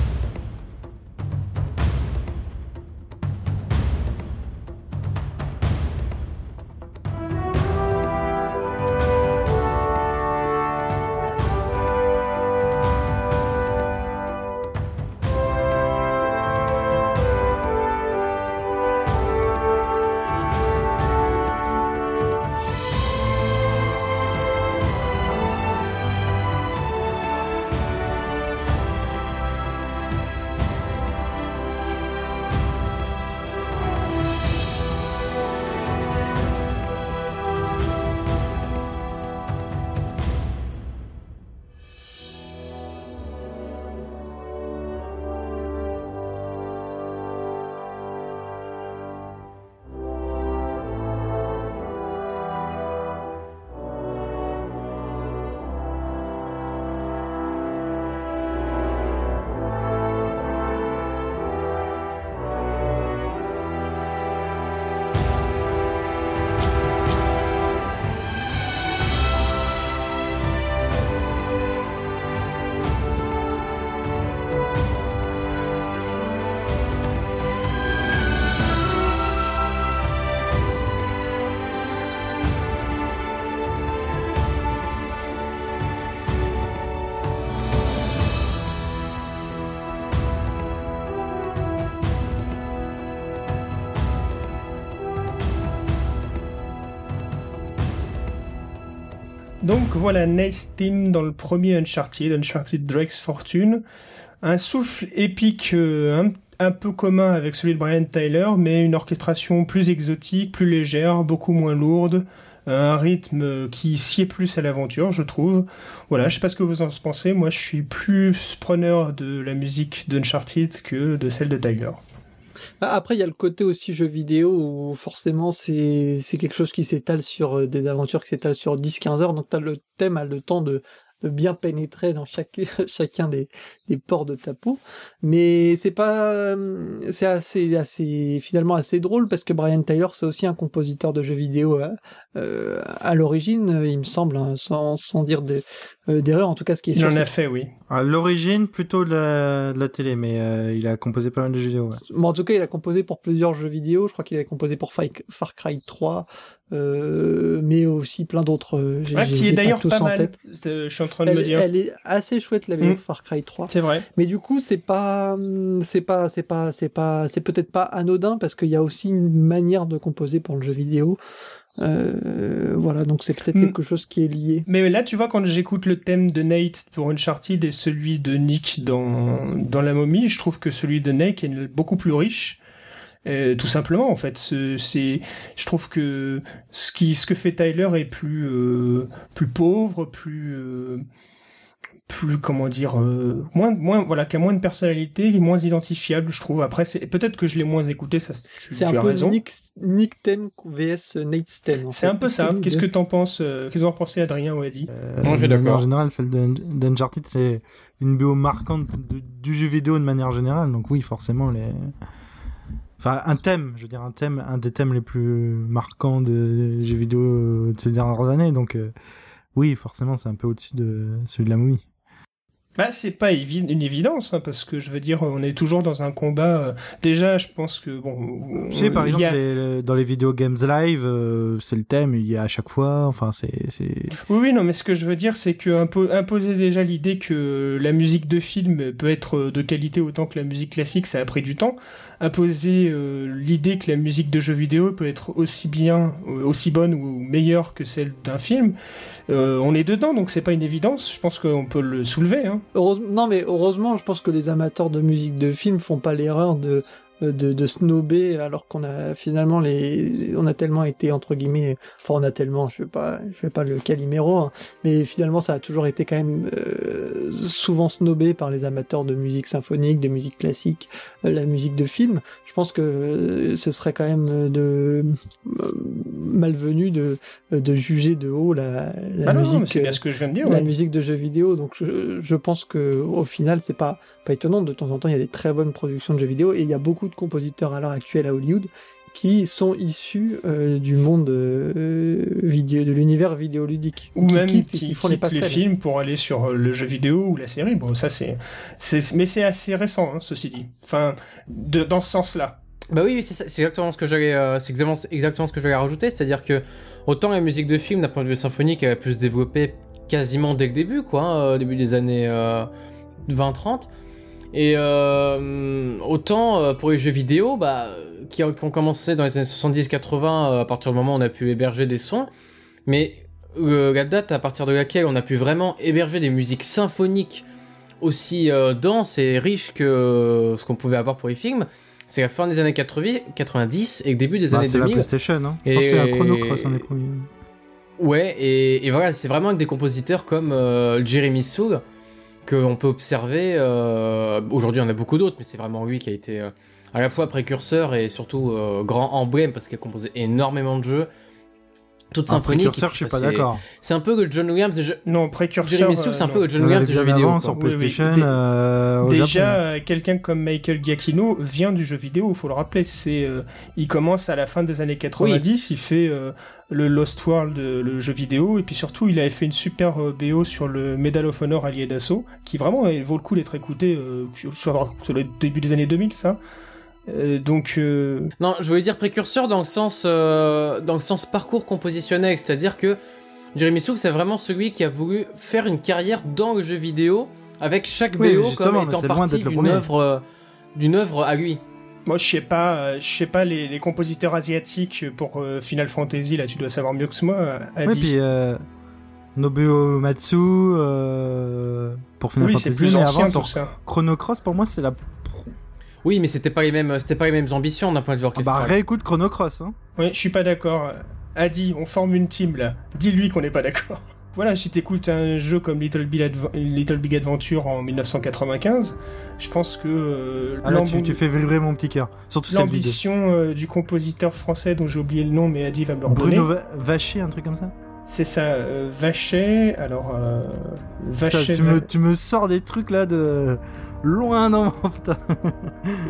Donc voilà Nate's Team dans le premier Uncharted, Uncharted Drake's Fortune. Un souffle épique euh, un, peu commun avec celui de Brian Tyler, mais une orchestration plus exotique, plus légère, beaucoup moins lourde. Un rythme qui sied plus à l'aventure, je trouve. Voilà, je sais pas ce que vous en pensez. Moi, je suis plus preneur de la musique d'Uncharted que de celle de Tiger. Bah, après, il y a le côté aussi jeu vidéo où forcément c'est quelque chose qui s'étale sur euh, des aventures qui s'étalent sur 10-15 heures. Donc, as le thème a le temps de, de bien pénétrer dans chaque, chacun des, des ports de ta peau. Mais c'est pas, c'est assez, assez, finalement assez drôle parce que Brian Tyler, c'est aussi un compositeur de jeux vidéo euh, euh, à l'origine, il me semble, hein, sans, sans dire euh, d'erreur, en tout cas ce qui est sûr. Il en a fait, oui. À l'origine, plutôt de la, de la, télé, mais il a composé pas mal de jeux vidéo. Bon, en tout cas, il a composé pour plusieurs jeux vidéo. Je crois qu'il a composé pour Far Cry 3, euh, mais aussi plein d'autres. Euh, qui est d'ailleurs pas, mal. Je suis en train de elle, me dire. Elle est assez chouette la vidéo mm. de Far Cry 3. C'est vrai. Mais du coup, c'est pas, c'est pas, c'est pas, c'est pas, c'est peut-être pas anodin parce qu'il y a aussi une manière de composer pour le jeu vidéo. Euh, voilà, donc c'est peut-être mm. quelque chose qui est lié. Mais là, tu vois, quand j'écoute le thème de Nate pour Uncharted et celui de Nick dans, dans La Momie, je trouve que celui de Nate est beaucoup plus riche. Euh, tout simplement en fait c'est je trouve que ce qui ce que fait Tyler est plus euh, plus pauvre plus euh, plus comment dire moins moins voilà qui a moins de personnalité et moins identifiable je trouve. Après c'est peut-être que je l'ai moins écouté ça c'est un peu raison. Nick Nick Ten vs Nate Sten c'est un peu ça. Qu'est-ce que t'en penses qu'est-ce que en pensez Adrien ou Adi? Non j'ai d'accord. en général celle d'Uncharted c'est une BO marquante du jeu vidéo de manière générale. Donc oui forcément les Enfin, un thème, je veux dire, un thème, un des thèmes les plus marquants des jeux vidéo de ces dernières années. Donc, euh, oui, forcément, c'est un peu au-dessus de celui de la momie. Bah, c'est pas évi- une évidence, hein, parce que je veux dire, on est toujours dans un combat. euh, déjà, je pense que bon. Tu sais, par exemple, y a- les- dans les vidéos Games Live, euh, c'est le thème, il y a à chaque fois, enfin, c'est... c'est- Oui, oui, non, mais ce que je veux dire, c'est que impo- imposer déjà l'idée que la musique de film peut être de qualité autant que la musique classique, ça a pris du temps. Imposer euh, l'idée que la musique de jeu vidéo peut être aussi bien, euh, aussi bonne ou meilleure que celle d'un film, euh, on est dedans, donc c'est pas une évidence. Je pense qu'on peut le soulever. Hein. Non, mais heureusement, je pense que les amateurs de musique de film font pas l'erreur de de, de snobber alors qu'on a finalement les on a tellement été entre guillemets enfin on a tellement je vais pas je vais pas le caliméro hein, mais finalement ça a toujours été quand même euh, souvent snobé par les amateurs de musique symphonique de musique classique euh, la musique de film je pense que euh, ce serait quand même de euh, malvenu de de juger de haut la, la Ah non, non, mais musique bien ce que je viens de dire. la ouais. musique de jeux vidéo. Donc je, je pense que au final c'est pas pas étonnant. De temps en temps il y a des très bonnes productions de jeux vidéo et il y a beaucoup de compositeurs à l'heure actuelle à Hollywood qui sont issus euh, du monde euh, vidéo, de l'univers vidéoludique ou qui même qui, qui font les films pour aller sur euh, le jeu vidéo ou la série. Bon, ça c'est, c'est mais c'est assez récent, hein, ceci dit. Enfin, de, dans ce sens-là. Bah oui, oui, c'est exactement ce que j'allais, euh, c'est exactement, exactement ce que j'allais rajouter, c'est-à-dire que autant la musique de film d'un point de vue symphonique, elle a pu se développer quasiment dès le début, quoi, hein, au début des années euh, 20-30, et euh, autant euh, pour les jeux vidéo, bah, qui, ont- commencé dans les années 70-80, euh, à partir du moment où on a pu héberger des sons, mais euh, la date à partir de laquelle on a pu vraiment héberger des musiques symphoniques aussi euh, denses et riches que ce qu'on pouvait avoir pour les films, c'est la fin des années 80, 90 et le début des Bah, années c'est la 2000. PlayStation, hein. Je Et- pense c'est un Chrono Cross, un des premiers. Ouais, et, et voilà, c'est vraiment avec des compositeurs comme euh, Jeremy Soule qu'on peut observer. euh, Aujourd'hui, en a beaucoup d'autres, mais c'est vraiment lui qui a été euh, à la fois précurseur et surtout euh, grand emblème parce qu'il a composé énormément de jeux. Toute Un symphonique. précurseur, je suis pas c'est- d'accord. C'est un peu le John Williams jeux. Non, précurseur. Euh, c'est un peu le John Williams des jeux vidéo. avant sur Oui, oui. PlayStation, euh, au Déjà, euh, quelqu'un comme Michael Giacchino vient du jeu vidéo, il faut le rappeler. C'est, euh, il commence à la fin des années 90, il fait euh, le Lost World, le jeu vidéo, et puis surtout, il avait fait une super euh, BO sur le Medal of Honor allié d'assaut, qui vraiment euh, vaut le coup d'être écouté euh, sur, sur le début des années 2000, ça. Euh, donc, euh, Non, je voulais dire précurseur dans le sens, euh, dans le sens parcours compositionnel, c'est-à-dire que Jeremy Soule, c'est vraiment celui qui a voulu faire une carrière dans le jeu vidéo, avec chaque BO comme étant partie d'être le d'une premier. œuvre, euh, d'une œuvre à lui. moi, je sais pas, je sais pas les, les compositeurs asiatiques pour euh, Final Fantasy, là, tu dois savoir mieux que moi, Oui, puis euh, Nobuo Matsu euh, pour Final oui, Fantasy, c'est plus mais ancien avant ça. Chrono Cross, pour moi, c'est la. Oui, mais c'était pas les mêmes, c'était pas les mêmes ambitions d'un point de vue Ah bah orchestral. réécoute Chrono Cross. Hein. Oui, je suis pas d'accord. Adi, on forme une team là. Dis-lui qu'on n'est pas d'accord. Voilà, si t'écoutes un jeu comme Little Big, Adv- Little Big Adventure en 1995, je pense que euh, Ah là, tu, tu fais vibrer mon petit cœur. Surtout l'ambition euh, du compositeur français dont j'ai oublié le nom, mais Adi va me le redonner. Bruno Va- Vacher, un truc comme ça? C'est ça, euh, Vachet. Alors, euh, Putain, Vachet. tu, me, tu me sors des trucs là de loin dans mon putain.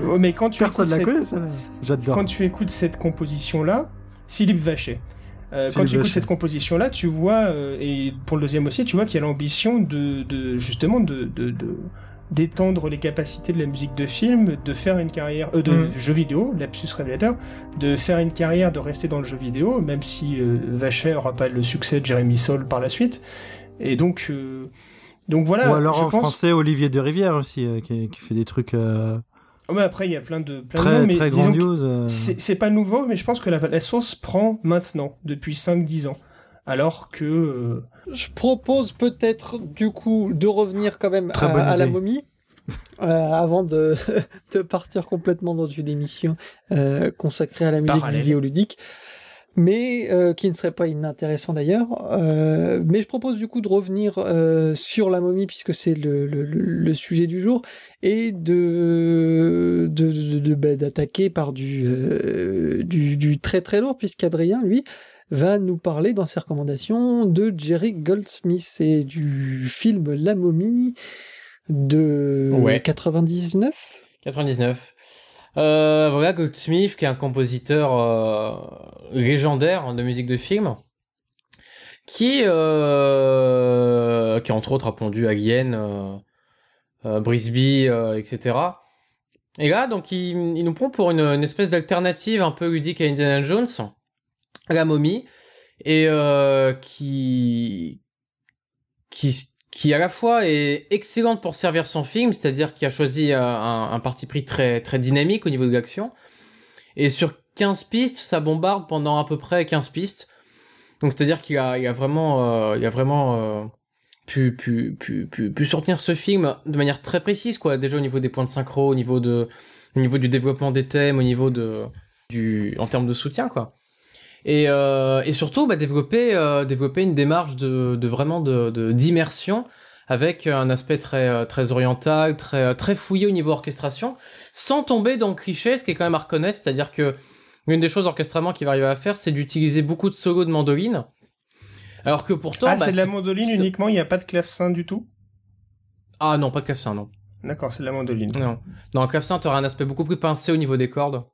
Oh, mais quand tu Personne connaît. J'adore. Quand tu écoutes cette composition-là, Philippe Vachet. euh, quand tu écoutes cette composition-là, tu vois, euh, et pour le deuxième aussi, tu vois qu'il y a l'ambition de, de justement de, de, de- d'étendre les capacités de la musique de film, de faire une carrière euh, de Mm. jeu vidéo, lapsus révélateur, de faire une carrière, de rester dans le jeu vidéo, même si euh, Vachet aura pas le succès de Jérémy Soul par la suite. Et donc, euh, donc voilà. Ou alors je en pense... français, Olivier de Rivière aussi, euh, qui, qui fait des trucs euh, Oh, mais après, il y a plein de plein de noms, mais très grandioses. euh. C'est pas nouveau, mais je pense que la, la sauce prend maintenant, depuis 5-10 ans. Alors que... Je propose peut-être du coup de revenir quand même Très à, la momie. euh, avant de, de partir complètement dans une émission euh, consacrée à la musique Parallèle. vidéoludique, mais euh, qui ne serait pas inintéressant d'ailleurs. Euh, mais je propose du coup de revenir euh, sur la momie puisque c'est le, le, le- sujet du jour et de de, de- de- bah, d'attaquer par du, euh, du du très très lourd puisqu'Adrien lui va nous parler dans ses recommandations de Jerry Goldsmith et du film La momie de Ouais. 99. 99. Euh, voilà, Goldsmith, qui est un compositeur euh, légendaire de musique de film, qui, euh, qui entre autres a pondu Alien, euh, Brisby, etc. Et là, donc, ils, nous prend pour une, une espèce d'alternative un peu ludique à Indiana Jones, la momie, et qui qui qui à la fois est excellente pour servir son film, c'est-à-dire qui a choisi euh, un, un, parti pris très très dynamique au niveau de l'action. Et sur 15 pistes, ça bombarde pendant à peu près 15 pistes. Donc c'est-à-dire qu'il a, il a vraiment, euh, il a vraiment euh, pu, pu, pu, pu, pu sortir ce film de manière très précise, quoi. Déjà au niveau des points de synchro, au niveau de, au niveau du développement des thèmes, au niveau de, du, en termes de soutien, quoi et, euh, et surtout bah, développer euh, développer une démarche de, de vraiment de d'immersion avec un aspect très euh, très oriental, très très fouillé au niveau orchestration, sans tomber dans le cliché, ce qui est quand même à reconnaître, c'est-à-dire que une des choses orchestrement qu'il va arriver à faire, c'est d'utiliser beaucoup de solos de mandoline. Alors que pourtant, ah, bah, c'est de la mandoline uniquement, il n'y a pas de clavecin du tout? Ah non, pas de clavecin, non. D'accord, c'est de la mandoline. Non, le clavecin, tu auras un aspect beaucoup plus pincé au niveau des cordes.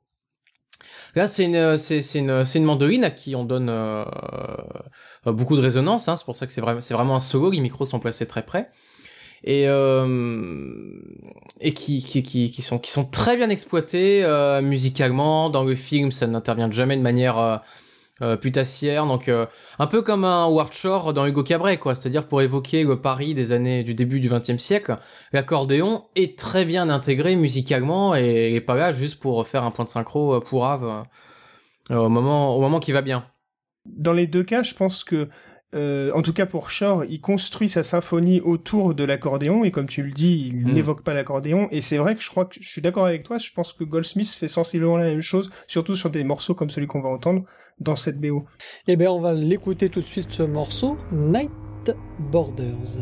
Là, c'est une, c'est, c'est une, c'est une mandoline à qui on donne euh, euh beaucoup de résonance. Hein, c'est pour ça que c'est vraiment, c'est vraiment un solo. Les micros sont placés très près et euh, et qui, qui, qui, qui sont qui sont très bien exploités euh, musicalement dans le film. Ça n'intervient jamais de manière euh, euh, putassière, donc euh, un peu comme un Ward Shore dans Hugo Cabret, quoi. C'est-à-dire pour évoquer le Paris des années du début du XXe siècle, l'accordéon est très bien intégré musicalement et, et, pas là juste pour faire un point de synchro euh, pour Ave au moment au moment qui va bien. Dans les deux cas, je pense que euh, en tout cas pour Shore, il construit sa symphonie autour de l'accordéon et comme tu le dis, il mm. n'évoque pas l'accordéon et c'est vrai que je crois que je suis d'accord avec toi, je pense que Goldsmith fait sensiblement la même chose, surtout sur des morceaux comme celui qu'on va entendre dans cette BO. Eh bien on va l'écouter tout de suite ce morceau, Night Borders.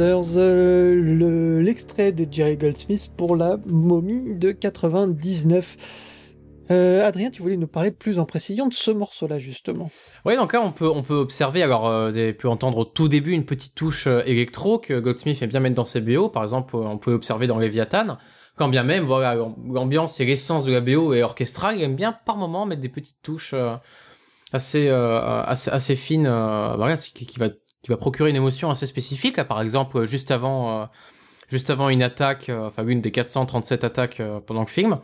Euh, l'extrait de Jerry Goldsmith pour la momie de 99. Euh, Adrien, tu voulais nous parler plus en précision de ce morceau-là, justement. Oui, donc là, on peut, observer, alors, euh, vous avez pu entendre au tout début une petite touche électro que Goldsmith aime bien mettre dans ses BO. Par exemple, on peut observer dans Leviathan. Quand bien même, voilà, l'ambiance et l'essence de la BO est orchestrale, il aime bien par moment mettre des petites touches assez fines, voilà, qui, qui, va, qui va procurer une émotion assez spécifique. Là, par exemple, juste avant, juste avant une attaque, enfin, une des 437 attaques pendant le film,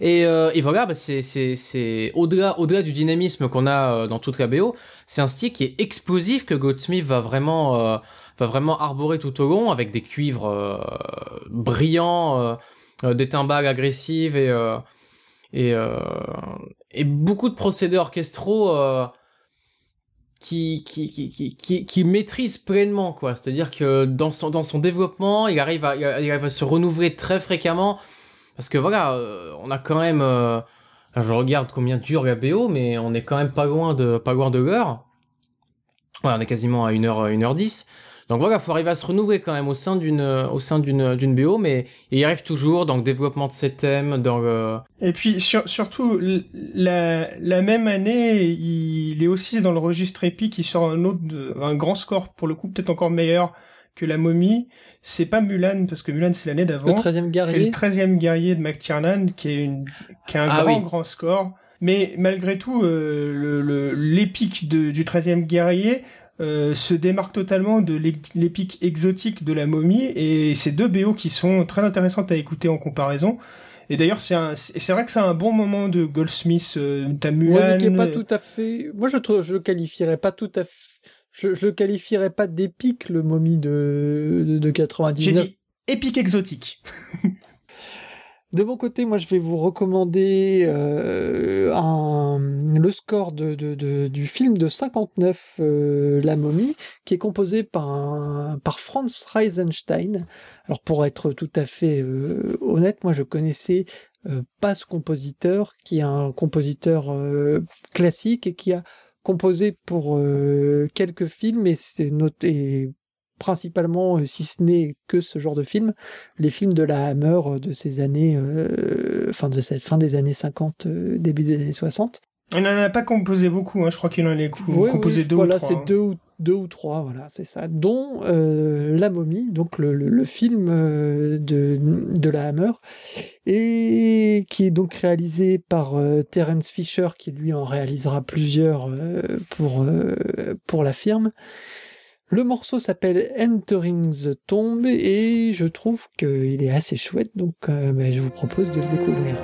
et, euh, et voilà, bah c'est au-delà au-delà du dynamisme qu'on a euh, dans toute la BO, c'est un style qui est explosif que Goldsmith va vraiment euh, va vraiment arborer tout au long avec des cuivres euh, brillants, des timbales agressives et et et beaucoup de procédés orchestraux qui, maîtrise pleinement, quoi. C'est-à-dire que dans son, développement, il arrive à, se renouveler très fréquemment parce que voilà, euh, on a quand même, euh, je regarde combien dure la BO, mais on est quand même pas loin de, pas loin de l'heure. Voilà, on est quasiment à 1h, 1h10. Donc voilà, faut arriver à se renouveler quand même au sein d'une, au sein d'une, d'une BO, mais il y arrive toujours dans le développement de ses thèmes, dans le... Et puis surtout, la, la même année, il est aussi dans le registre épique, il sort un autre, un grand score, pour le coup peut-être encore meilleur, que la momie, c'est pas Mulan, parce que Mulan c'est l'année d'avant. Le 13e guerrier. C'est le 13e guerrier de McTiernan, qui est, une, qui a un ah grand, grand score. Mais malgré tout, euh, l'épique du 13e guerrier euh, se démarque totalement de l'épique exotique de la momie, et c'est deux BO qui sont très intéressantes à écouter en comparaison. Et d'ailleurs, c'est c'est vrai que c'est un bon moment de Goldsmith. Euh, T'as Mulan. Ouais, pas tout à fait. Moi, je je le qualifierais pas tout à fait je, je le qualifierais pas d'épique, le momie de, de, de 99. J'ai dit épique exotique. de mon côté, moi, je vais vous recommander euh, le score du film de 59, euh, La momie, qui est composé par, Franz Reisenstein. Alors, pour être tout à fait euh, honnête, moi, je connaissais euh, pas ce compositeur, qui est un compositeur classique et qui a composé pour quelques films et c'est noté principalement, euh, si ce n'est que ce genre de film, les films de la Hammer euh, de ces années, fin de cette fin des années 50, début des années 60. Il n'en a pas composé beaucoup, hein. je crois qu'il en a composé deux voilà, ou trois. c'est deux ou deux ou trois, voilà, c'est ça, dont euh, La momie, donc le, le, le film euh, de, de la Hammer, et qui est donc réalisé par euh, Terence Fisher, qui lui en réalisera plusieurs euh, pour, euh, pour la firme. Le morceau s'appelle Entering the Tomb, et je trouve qu'il est assez chouette, donc ben, je vous propose de le découvrir.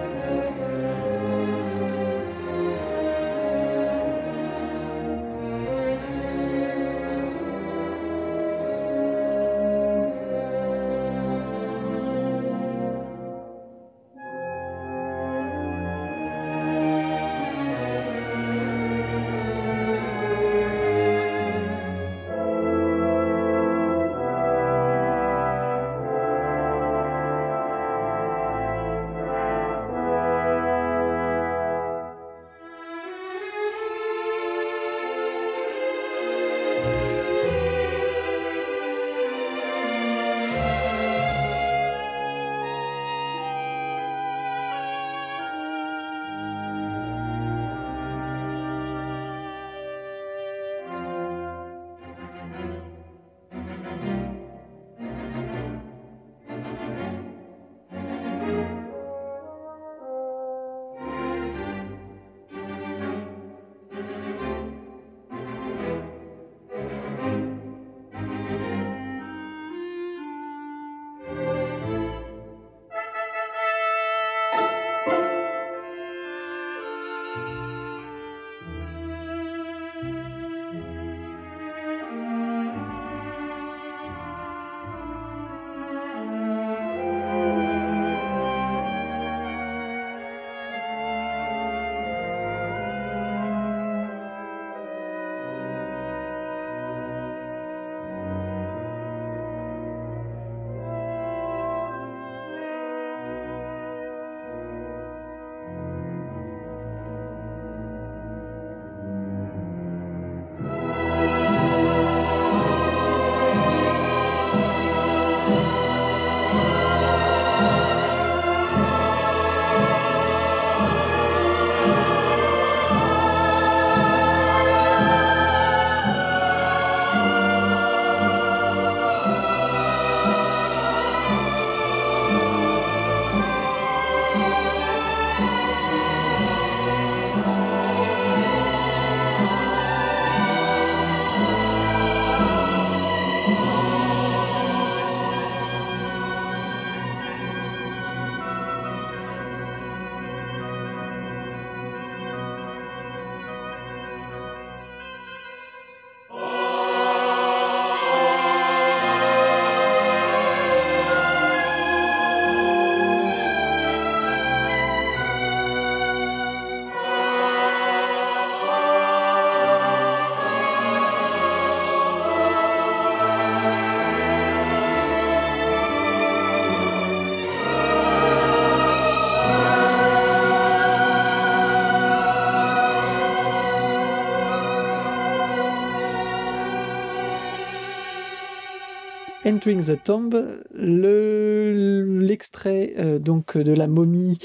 Entering the Tomb, l'extrait donc de la momie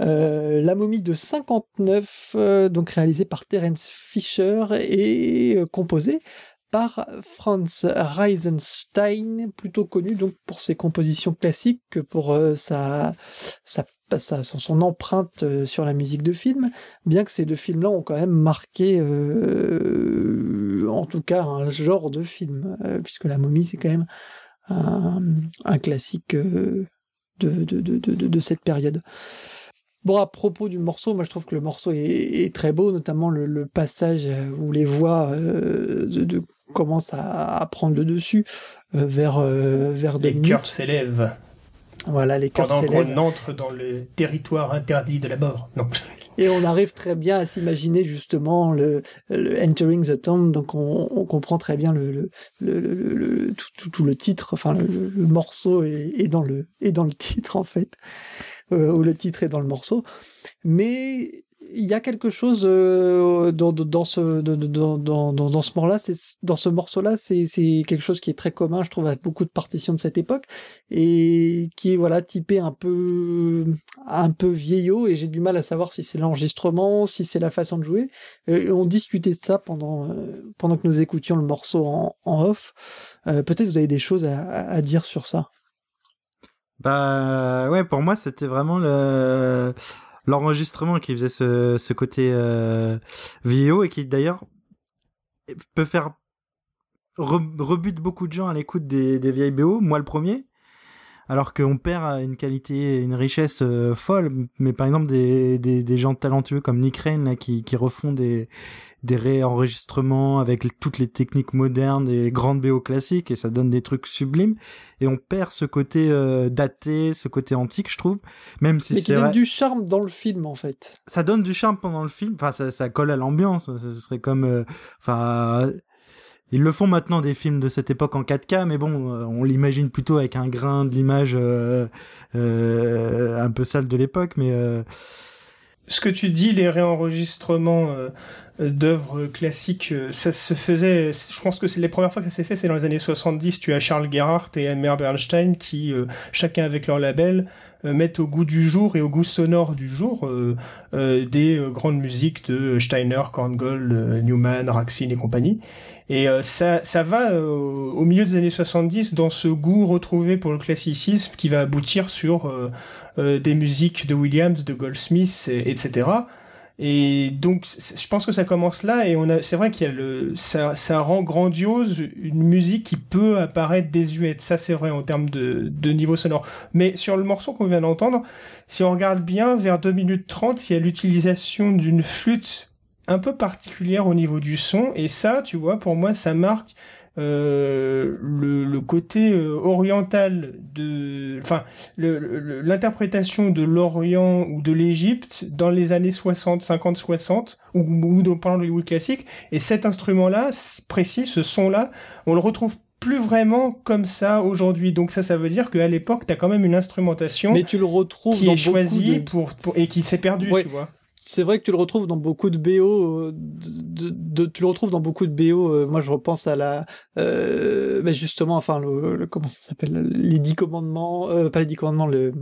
euh, la momie de 59, euh, donc réalisée par Terence Fisher et euh, composée par Franz Reisenstein, plutôt connu donc pour ses compositions classiques que pour sa, sa, sa, son, empreinte sur la musique de film, bien que ces deux films-là ont quand même marqué, en tout cas, un genre de film, puisque La momie, c'est quand même un, un classique de, de, de, de, cette période. Bon, à propos du morceau, moi je trouve que le morceau est, très beau, notamment le, passage où les voix euh, de, commencent à, prendre le dessus euh, vers, euh, vers Les cœurs s'élèvent. Voilà, les cœurs s'élèvent. Pendant qu'on entre dans le territoire interdit de la mort. Non. Et on arrive très bien à s'imaginer justement le, Entering the Tomb, donc on, comprend très bien le, le, tout, le titre, enfin le, morceau est, dans le, est dans le titre en fait. Euh, où le titre est dans le morceau. Mais il y a quelque chose euh, dans, dans, ce dans, dans, dans ce morceau-là, c'est dans ce morceau-là, c'est quelque chose qui est très commun, je trouve, à beaucoup de partitions de cette époque et qui est voilà typé un peu un peu vieillot et j'ai du mal à savoir si c'est l'enregistrement, si c'est la façon de jouer. Et on discutait de ça pendant euh, pendant que nous écoutions le morceau en, en off. Peut-être vous avez des choses à, à dire sur ça? Bah ouais, pour moi c'était vraiment le l'enregistrement qui faisait ce, ce côté euh, vidéo et qui d'ailleurs peut faire rebute beaucoup de gens à l'écoute des, des vieilles BO, moi le premier alors qu'on perd une qualité, une richesse euh, folle. Mais par exemple, des, des, des, gens talentueux comme Nick Rain là, qui, qui refont des, des réenregistrements avec toutes les techniques modernes des grandes BO classiques et ça donne des trucs sublimes. Et on perd ce côté euh, daté, ce côté antique, je trouve. Même si Mais qui donne du charme dans le film, en fait. Ça donne du charme pendant le film. Enfin, ça, ça colle à l'ambiance. Ce serait comme, euh, enfin, ils le font maintenant des films de cette époque en 4K, mais bon, euh, on l'imagine plutôt avec un grain de l'image euh, euh, un peu sale de l'époque, mais ce que tu dis, les réenregistrements d'œuvres classiques, ça se faisait, je pense que c'est les premières fois que ça s'est fait, c'est dans les années 70, tu as Charles Gerhardt et Elmer Bernstein qui, chacun avec leur label, mettent au goût du jour et au goût sonore du jour des grandes musiques de Steiner, Korngold, Newman, Raxin et compagnie. Et euh, ça, ça va euh, au milieu des années 70 dans ce goût retrouvé pour le classicisme qui va aboutir sur euh, des musiques de Williams, de Goldsmith, etc. Et donc, je pense que ça commence là, et on a, c'est vrai qu'il y a le, ça, ça rend grandiose une musique qui peut apparaître désuète. Ça, c'est vrai en termes de, de niveau sonore. Mais sur le morceau qu'on vient d'entendre, si on regarde bien, vers 2 minutes 30, il y a l'utilisation d'une flûte un peu particulière au niveau du son et ça tu vois pour moi ça marque euh, le, le, côté euh, oriental de enfin l'interprétation de l'Orient ou de l'Égypte dans les années 60 50 60 ou, ou dans, pendant Hollywood classique et cet instrument là précis ce son là on le retrouve plus vraiment comme ça aujourd'hui. Donc ça, ça veut dire qu'à l'époque, tu as quand même une instrumentation Mais tu le retrouves qui est choisie pour, et qui s'est perdue, tu vois c'est vrai que tu le retrouves dans beaucoup de BO. Euh, de, tu le retrouves dans beaucoup de BO. Euh, moi, je repense à la, euh, justement, enfin, le, comment ça s'appelle, les dix commandements, euh, pas les dix commandements, le,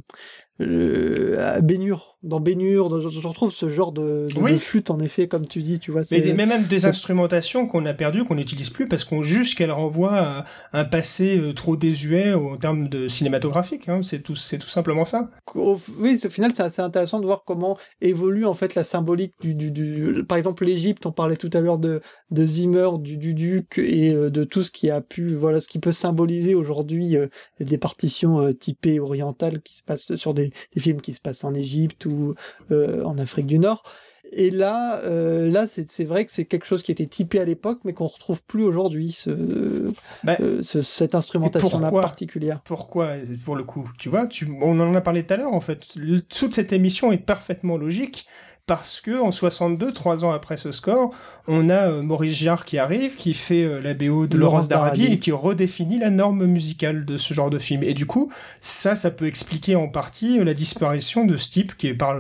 euh, Bénur, dans Bénur, je retrouve ce genre de, de, flûte en effet, comme tu dis, tu vois. Mais, même des instrumentations qu'on a perdues, qu'on n'utilise plus parce qu'on juge qu'elles renvoient à un passé euh, trop désuet en termes de cinématographique. Hein. C'est tout, c'est tout simplement ça. oui, au final, c'est assez intéressant de voir comment évolue en fait la symbolique du, du, du... par exemple l'Égypte. On parlait tout à l'heure de de Zimmer, du, du duc et euh, de tout ce qui a pu, voilà, ce qui peut symboliser aujourd'hui des partitions typées orientales qui se passent sur des des, films qui se passent en Égypte ou euh, en Afrique du Nord. Et là, euh, là, c'est vrai que c'est quelque chose qui était typé à l'époque, mais qu'on retrouve plus aujourd'hui, ce, bah, euh, cette instrumentation-là particulière. Pourquoi, pour le coup? Tu vois, tu, on en a parlé tout à l'heure, en fait. toute cette émission est parfaitement logique parce que en 62, trois ans après ce score, on a euh, Maurice Jarre qui arrive, qui fait euh, la BO de Laurence d'Arabie et qui redéfinit la norme musicale de ce genre de film. Et du coup, ça, ça peut expliquer en partie euh, la disparition de ce type qui est par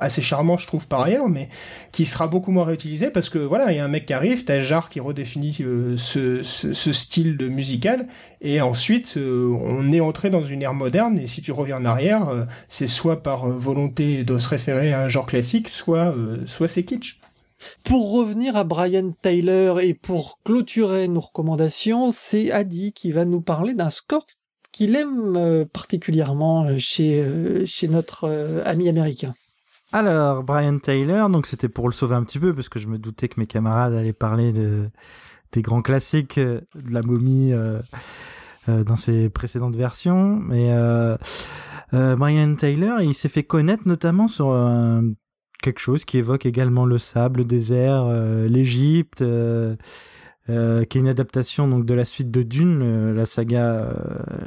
assez charmant, je trouve par ailleurs, mais qui sera beaucoup moins réutilisé parce que voilà, il y a un mec qui arrive, t'as Jarre qui redéfinit ce, ce, style de musical, et ensuite on est entré dans une ère moderne. Et si tu reviens en arrière, c'est soit par volonté de se référer à un genre classique, soit soit c'est kitsch. Pour revenir à Brian Tyler et pour clôturer nos recommandations, c'est Adi qui va nous parler d'un score qu'il aime euh, particulièrement euh, chez, euh, chez notre ami américain. Alors, Brian Tyler, donc c'était pour le sauver un petit peu, parce que je me doutais que mes camarades allaient parler de, des grands classiques de la momie dans ses précédentes versions. Mais Brian Tyler, il s'est fait connaître notamment sur un quelque chose qui évoque également le sable, le désert, euh, l'Égypte, euh, euh, qui est une adaptation donc de la suite de Dune, la saga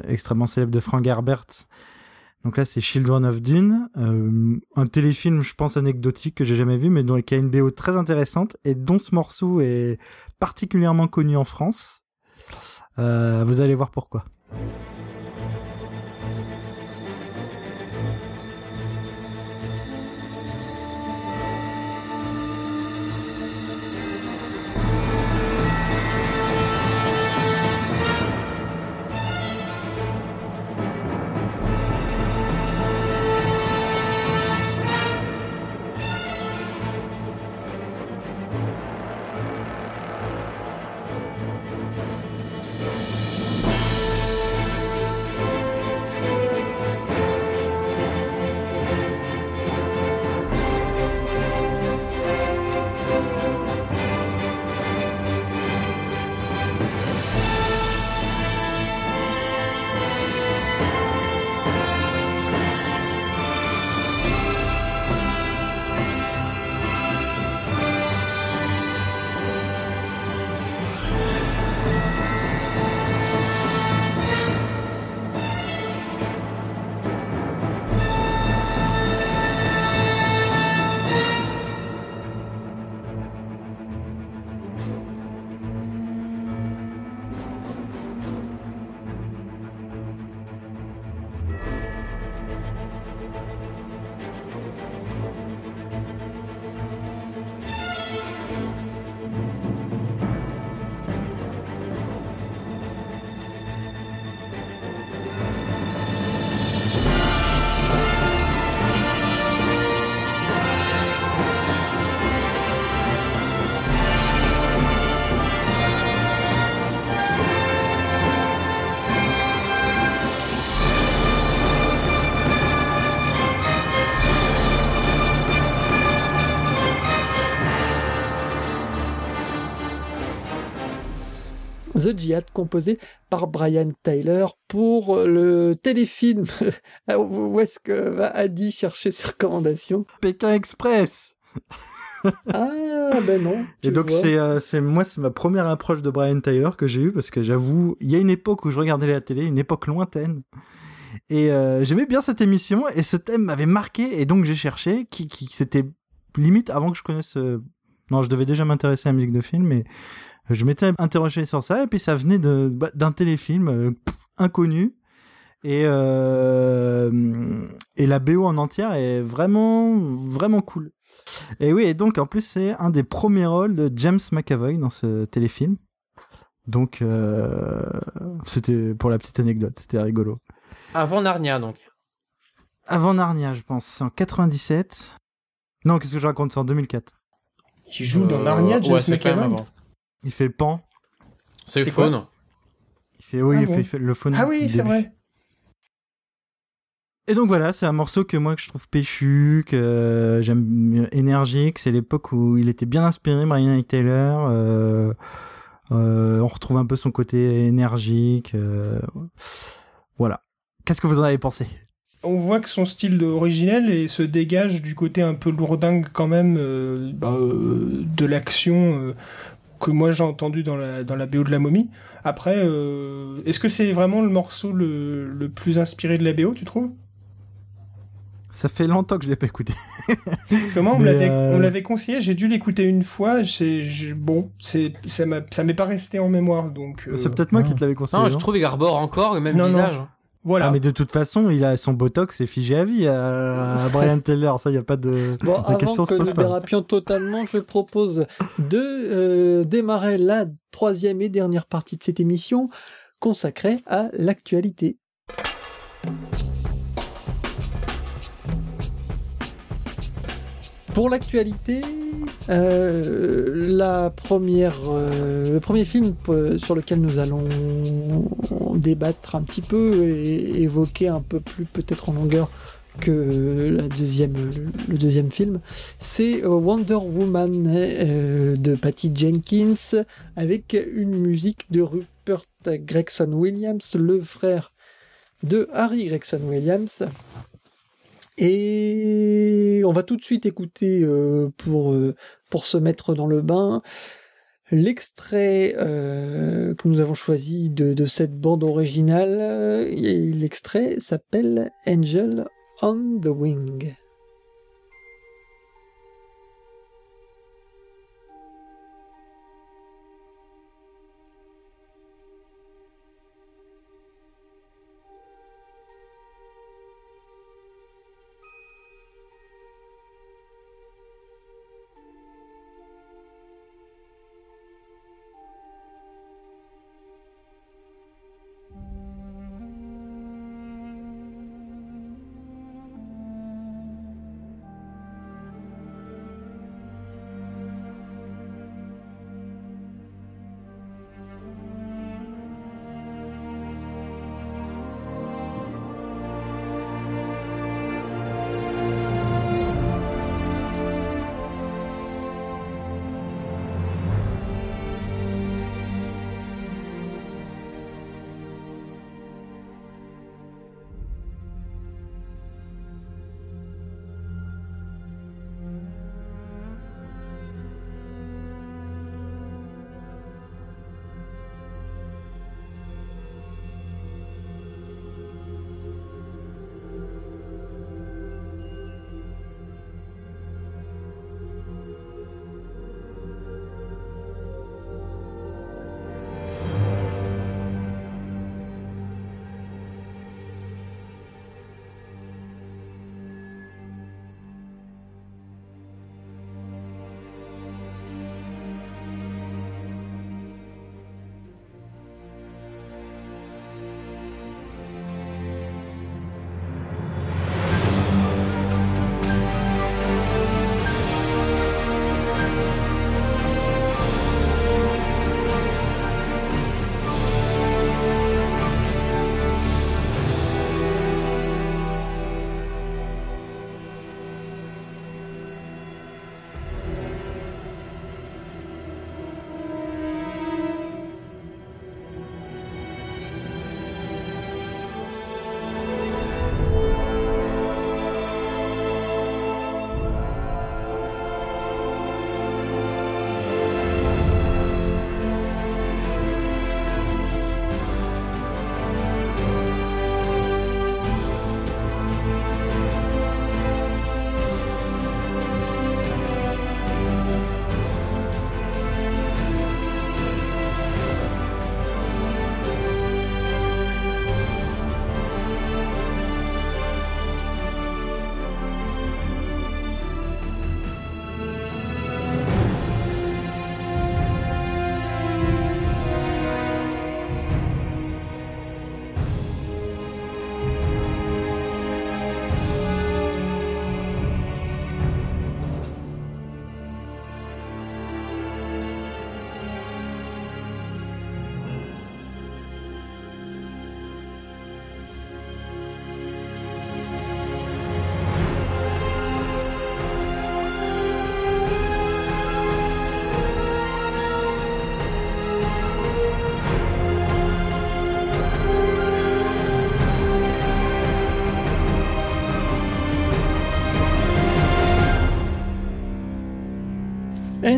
extrêmement célèbre de Frank Herbert. Donc là, c'est Children of Dune, un téléfilm, je pense anecdotique que j'ai jamais vu, mais dont, qui a une BO très intéressante et dont ce morceau est particulièrement connu en France. vous allez voir pourquoi. The Jihad, composé par Brian Tyler pour le téléfilm. Ah, où est-ce que va Adi chercher ses recommandations? Pékin Express Ah ben non. Et donc c'est euh, c'est moi c'est ma première approche de Brian Tyler que j'ai eue parce que j'avoue il y a une époque où je regardais la télé, une époque lointaine. Et euh, j'aimais bien cette émission et ce thème m'avait marqué et donc j'ai cherché qui qui c'était limite avant que je connaisse euh, non je devais déjà m'intéresser à la musique de film mais je m'étais interrogé sur ça et puis ça venait de bah, d'un téléfilm euh, inconnu et euh, et la BO en entière est vraiment vraiment cool. Et oui, et donc en plus c'est un des premiers rôles de James McAvoy dans ce téléfilm. Donc euh, c'était pour la petite anecdote, c'était rigolo. Avant Narnia donc. Avant Narnia, je pense, en 97. Non, qu'est-ce que je raconte, c'est en 2004. Qui joue dans Narnia, James McAvoy? Il fait le pan. C'est le faune. Il fait, oui, ah il, fait, le faune. Ah oui, c'est vrai. Et donc voilà, c'est un morceau que moi que je trouve péchu, que j'aime énergique. C'est l'époque où il était bien inspiré, Brian Taylor. Euh, euh, on retrouve un peu son côté énergique. Euh, voilà. Qu'est-ce que vous en avez pensé? On voit que son style originel et se dégage du côté un peu lourdingue quand même bah, de l'action que moi j'ai entendu dans la, dans la BO de la momie. Après, euh, est-ce que c'est vraiment le morceau le, le, plus inspiré de la BO, tu trouves? Ça fait longtemps que je l'ai pas écouté. Parce que moi, on me Mais, l'avait euh, on me l'avait conseillé, j'ai dû l'écouter une fois. c'est- je- Bon, c'est ça m'a ça m'est pas resté en mémoire, donc euh, C'est peut-être moi Ah. qui te l'avais conseillé. Non, je trouve il arbore encore le même Non, non. Voilà. Ah, mais de toute façon, il a son botox est figé à vie à, à Brian Taylor. Ça, y a pas de. Bon, La avant question se que pose nous pas. dérapions totalement, je propose de euh, démarrer la troisième et dernière partie de cette émission consacrée à l'actualité. Pour l'actualité, euh, la première, euh, le premier film euh, sur lequel nous allons débattre un petit peu et évoquer un peu plus peut-être en longueur que la deuxième, le, deuxième film, c'est Wonder Woman de Patty Jenkins avec une musique de Rupert Gregson Williams, le frère de Harry Gregson Williams. Et on va tout de suite écouter euh, pour, euh, pour se mettre dans le bain l'extrait euh, que nous avons choisi de, de cette bande originale. Et l'extrait s'appelle Angel on the Wing.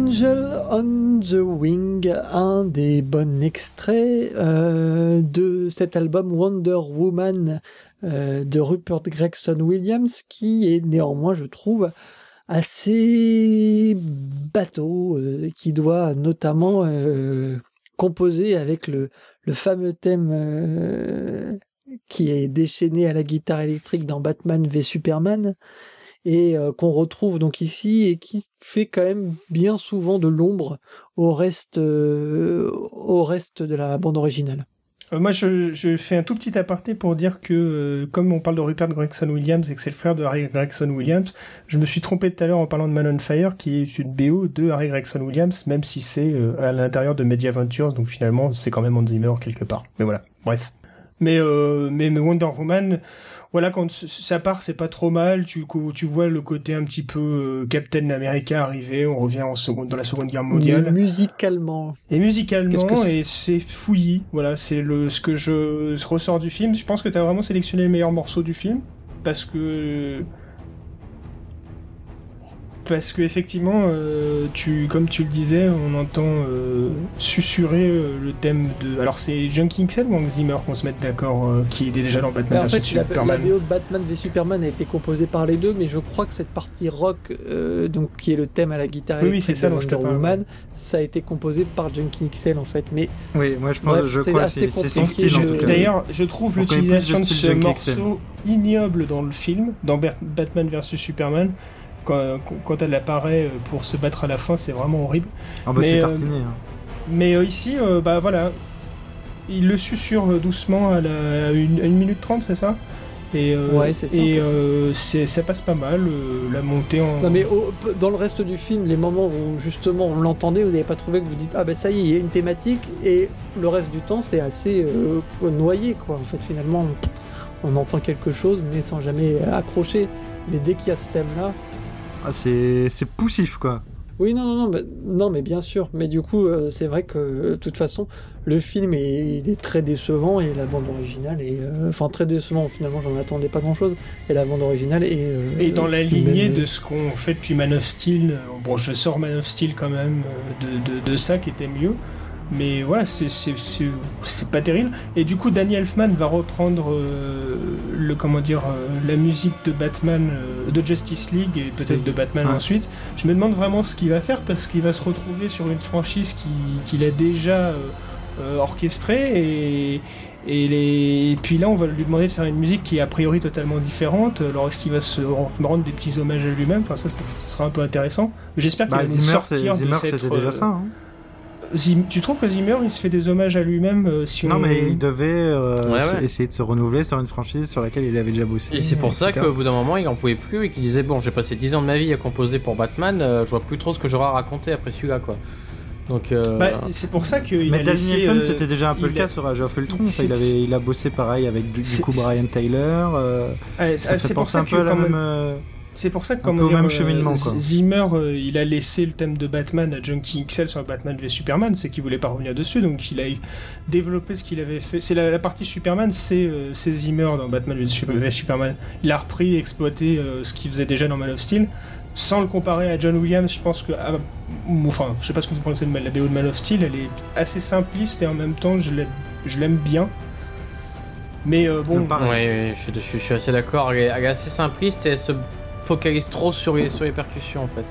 Angel on the Wing, un des bons extraits euh, de cet album Wonder Woman euh, de Rupert Gregson Williams, qui est néanmoins, je trouve, assez bateau, euh, qui doit notamment composer avec le, fameux thème qui est déchaîné à la guitare électrique dans Batman v Superman et euh, qu'on retrouve donc ici et qui fait quand même bien souvent de l'ombre au reste euh, au reste de la bande originale. Euh, moi, je, fais un tout petit aparté pour dire que, comme on parle de Rupert Gregson Williams et que c'est le frère de Harry Gregson Williams, je me suis trompé tout à l'heure en parlant de Man on Fire, qui est une BO de Harry Gregson Williams, même si c'est à l'intérieur de Media Ventures, donc finalement, c'est quand même Hans Zimmer quelque part. Mais voilà, bref. Mais, mais, mais Wonder Woman, voilà, quand ça part, c'est pas trop mal. Tu, tu vois le côté un petit peu euh, Captain America arriver. On revient en seconde, dans la Seconde Guerre mondiale. Mais musicalement. Et musicalement, et c'est fouillis. Voilà, c'est le ce que je ressors du film. Je pense que t'as vraiment sélectionné les meilleurs morceaux du film parce que parce que effectivement, euh, tu, comme tu le disais, on entend euh, susurrer euh, le thème de. Alors c'est Junkie XL ou Hans Zimmer qu'on se mette d'accord, euh, qui était déjà dans Batman en vs fait, Superman? La, la BO de Batman v Superman a été composée par les deux, mais je crois que cette partie rock, euh, donc qui est le thème à la guitare oui, oui, c'est ça dont je te Wonder parle. Woman, ça a été composé par Junkie XL en fait. Mais Oui, moi je pense, Bref, je c'est crois c'est son compliqué, style en je- tout cas. D'ailleurs, je trouve l'utilisation de ce Junkie XL. morceau ignoble dans le film, dans Batman vs Superman. Quand, quand elle apparaît euh, pour se battre à la fin, c'est vraiment horrible. Ah bah Mais, euh, tartiné. hein. Mais euh, ici, euh, bah voilà, il le susurre doucement à la à une, à une minute trente, c'est ça? Et, euh, Ouais, c'est ça. Et euh, ça passe pas mal, euh, la montée en. Non mais au- dans le reste du film, les moments où justement on l'entendait, vous n'avez pas trouvé que vous dites ah ben ça y est, il y a une thématique et le reste du temps c'est assez euh, noyé quoi. En fait finalement on, on entend quelque chose mais sans jamais accrocher. Mais dès qu'il y a ce thème là, Ah, c'est c'est poussif quoi. oui non non non mais, non mais bien sûr. Mais du coup euh, c'est vrai que euh, de toute façon le film est, il est très décevant et la bande originale est euh, enfin très décevant finalement j'en attendais pas grand chose et la bande originale est euh, Et dans la lignée même- de ce qu'on fait depuis Man of Steel, bon, je sors Man of Steel quand même de, de, de ça qui était mieux, mais voilà, c'est- pas terrible. Et du coup, Danny Elfman va reprendre euh, le comment dire euh, la musique de Batman, euh, de Justice League et peut-être de Batman Ouais. ensuite. Je me demande vraiment ce qu'il va faire parce qu'il va se retrouver sur une franchise qui- qu'il a déjà euh, euh, orchestrée et et, les... et puis là, on va lui demander de faire une musique qui est a priori totalement différente. Alors, est-ce qu'il va se rendre des petits hommages à lui-même? Enfin, ça, ça sera un peu intéressant. J'espère qu'il Bah, va nous sortir de cette... c'était déjà euh, ça. hein. Zim- Tu trouves que Zimmer, il se fait des hommages à lui-même euh, si Non, on... mais il devait euh, Ouais, se- ouais. essayer de se renouveler sur une franchise sur laquelle il avait déjà bossé. Et c'est pour ça qu'au bout d'un moment, il en pouvait plus et qu'il disait Bon, j'ai passé 10 ans de ma vie à composer pour Batman, euh, je vois plus trop ce que j'aurai à raconter après celui-là, quoi. Donc, euh, Bah, c'est pour ça qu'il a Mais. Elfman, euh, c'était déjà un peu le il cas a- sur Age of Ultron. Il, avait, il a bossé pareil avec du, coup Brian Taylor. euh, ouais, ça fait c'est pour penser ça un que peu à la même. C'est pour ça que dire, même euh, cheminement, quoi. Z- Zimmer, euh, il a laissé le thème de Batman à Junkie XL sur Batman v Superman, c'est qu'il voulait pas revenir dessus, donc il a développé ce qu'il avait fait. C'est la, la partie Superman, c'est euh, c'est Zimmer dans Batman v Su- v Superman. Il a repris, exploité euh, ce qu'il faisait déjà dans Man of Steel, sans le comparer à John Williams. Je pense que, ah, enfin, je sais pas ce que vous pensez de la BO de Man of Steel, elle est assez simpliste et en même temps, je l'aime- bien. Mais euh, bon. Ouais, ouais, je, suis- je suis- je suis assez d'accord. Elle est, elle est assez simpliste et elle se focalise trop sur les, sur les percussions en fait.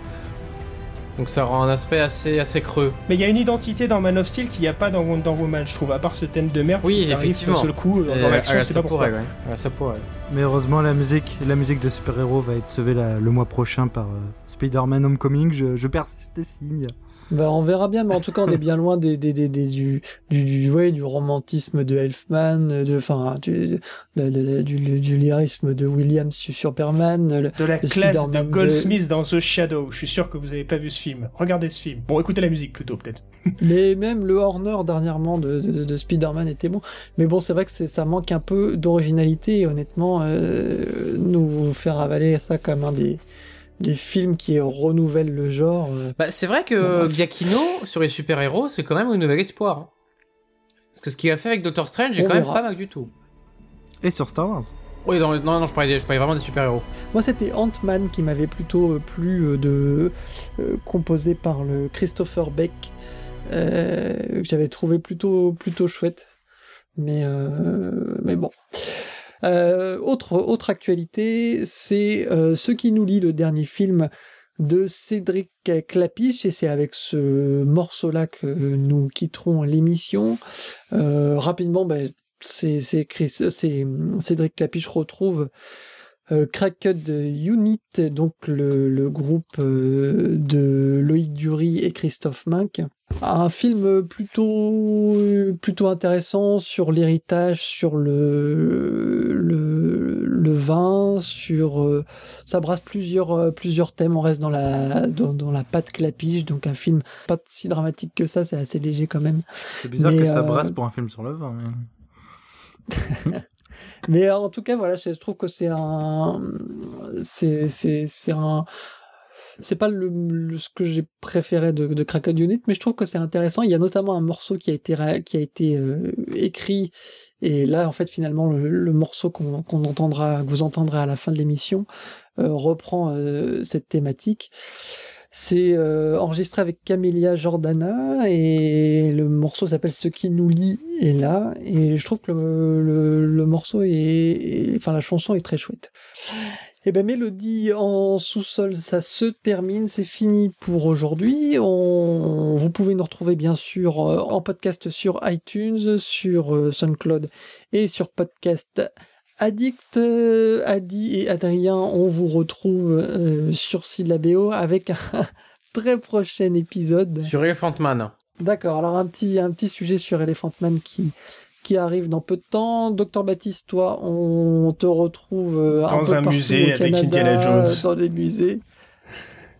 Donc ça rend un aspect assez, assez creux. Mais il y a une identité dans Man of Steel qu'il n'y a pas dans Wonder Woman, je trouve, à part ce thème de merde Oui, qui effectivement. d'un seul coup dans l'action, je sais ça pas pourquoi. pourrait, ouais. Ouais, ça pourrait. Mais heureusement, la musique, la musique de super-héros va être sauvée la- le mois prochain par euh, Spider-Man Homecoming. Je, je persiste et signe. Bah, on verra bien, mais en tout cas, on est bien loin des, des, des, des- du, du, du, ouais, du romantisme de Elfman, de, enfin, du, de- de- de- du, du lyrisme de Williams sur Superman. le- De la classe de Goldsmith dans The Shadow. Je suis sûr que vous avez pas vu ce film. Regardez ce film. Bon, écoutez la musique plutôt, peut-être. Mais même le Horner dernièrement de, de, de Spider-Man était bon. Mais bon, c'est vrai que ça manque un peu d'originalité et honnêtement, euh, nous faire avaler ça comme un des, des films qui renouvellent le genre. euh, Bah, c'est vrai que. Giacchino sur les super-héros, c'est quand même un nouvel espoir. hein. Parce que ce qu'il a fait avec Doctor Strange est On quand même verra. pas mal du tout. Et sur Star Wars. Oui, non, non, non, je parlais, je parlais vraiment des super-héros. Moi, c'était Ant-Man qui m'avait plutôt euh, plu euh, de euh, composé par le Christopher Beck, euh, que j'avais trouvé plutôt plutôt chouette. Mais euh, mais bon. Euh, autre actualité, c'est euh, ce qui nous lie le dernier film de Cédric Clapiche et c'est avec ce morceau-là que nous quitterons l'émission. Euh, rapidement, ben, Cédric Clapiche retrouve euh, Cracked Unit, donc le, le groupe de Loïc Dury et Christophe Minck. Un film plutôt plutôt intéressant sur l'héritage, sur le, le le vin, sur euh, ça brasse plusieurs euh, plusieurs thèmes. On reste dans la dans, dans la patte clapiche, donc un film pas si dramatique que ça, c'est assez léger quand même. C'est bizarre Mais, que ça euh, brasse pour un film sur le vin. mais- Mais en tout cas, voilà, je trouve que c'est un, c'est, c'est, c'est un, c'est pas le, le- ce que j'ai préféré de, de Cracked Unit, mais je trouve que c'est intéressant. Il y a notamment un morceau qui a été, qui a été euh, écrit, et là, en fait, finalement, le, le morceau qu'on, qu'on entendra, que vous entendrez à la fin de l'émission, euh, reprend euh, cette thématique. C'est euh, enregistré avec Camélia Jordana et le morceau s'appelle Ce qui nous lie est là et je trouve que le, le, morceau est- enfin la chanson est très chouette. Et ben Mélodie en sous-sol, ça se termine, c'est fini pour aujourd'hui. On, vous pouvez nous retrouver bien sûr euh, en podcast sur iTunes, sur euh, SoundCloud et sur podcast Addict, euh, Adi et Adrien, on vous retrouve sur Syllabéo avec un très prochain épisode. Sur Elephant Man. D'accord, alors un petit, un petit sujet sur Elephant Man qui, qui arrive dans peu de temps. Docteur Baptiste, toi, on te retrouve euh, Dans peu un musée au avec Canada, Indiana Jones. Dans les musées.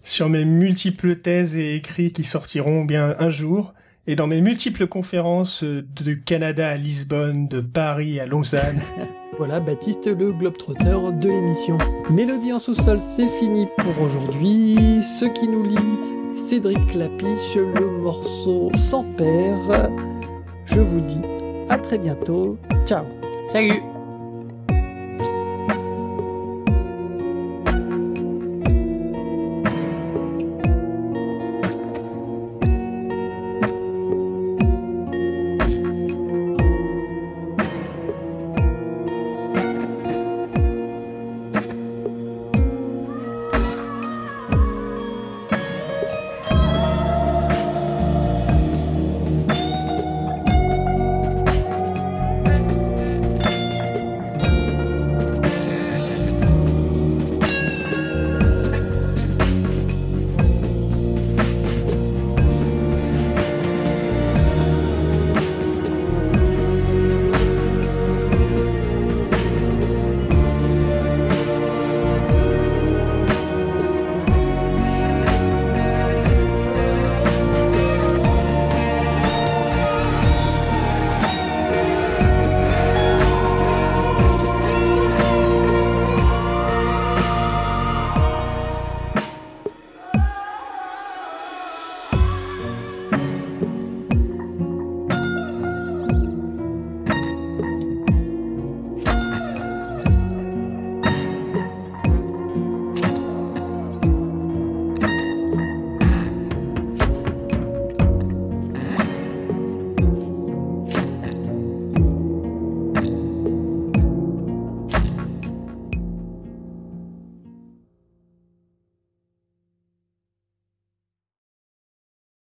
Sur mes multiples thèses et écrits qui sortiront bien un jour, et dans mes multiples conférences euh, du Canada à Lisbonne, de Paris à Lausanne. Voilà, Baptiste, le globetrotter de l'émission. Mélodie en sous-sol, c'est fini pour aujourd'hui. Ce qui nous lie, Cédric Lapiche, le morceau sans père. Je vous dis à très bientôt. Ciao Salut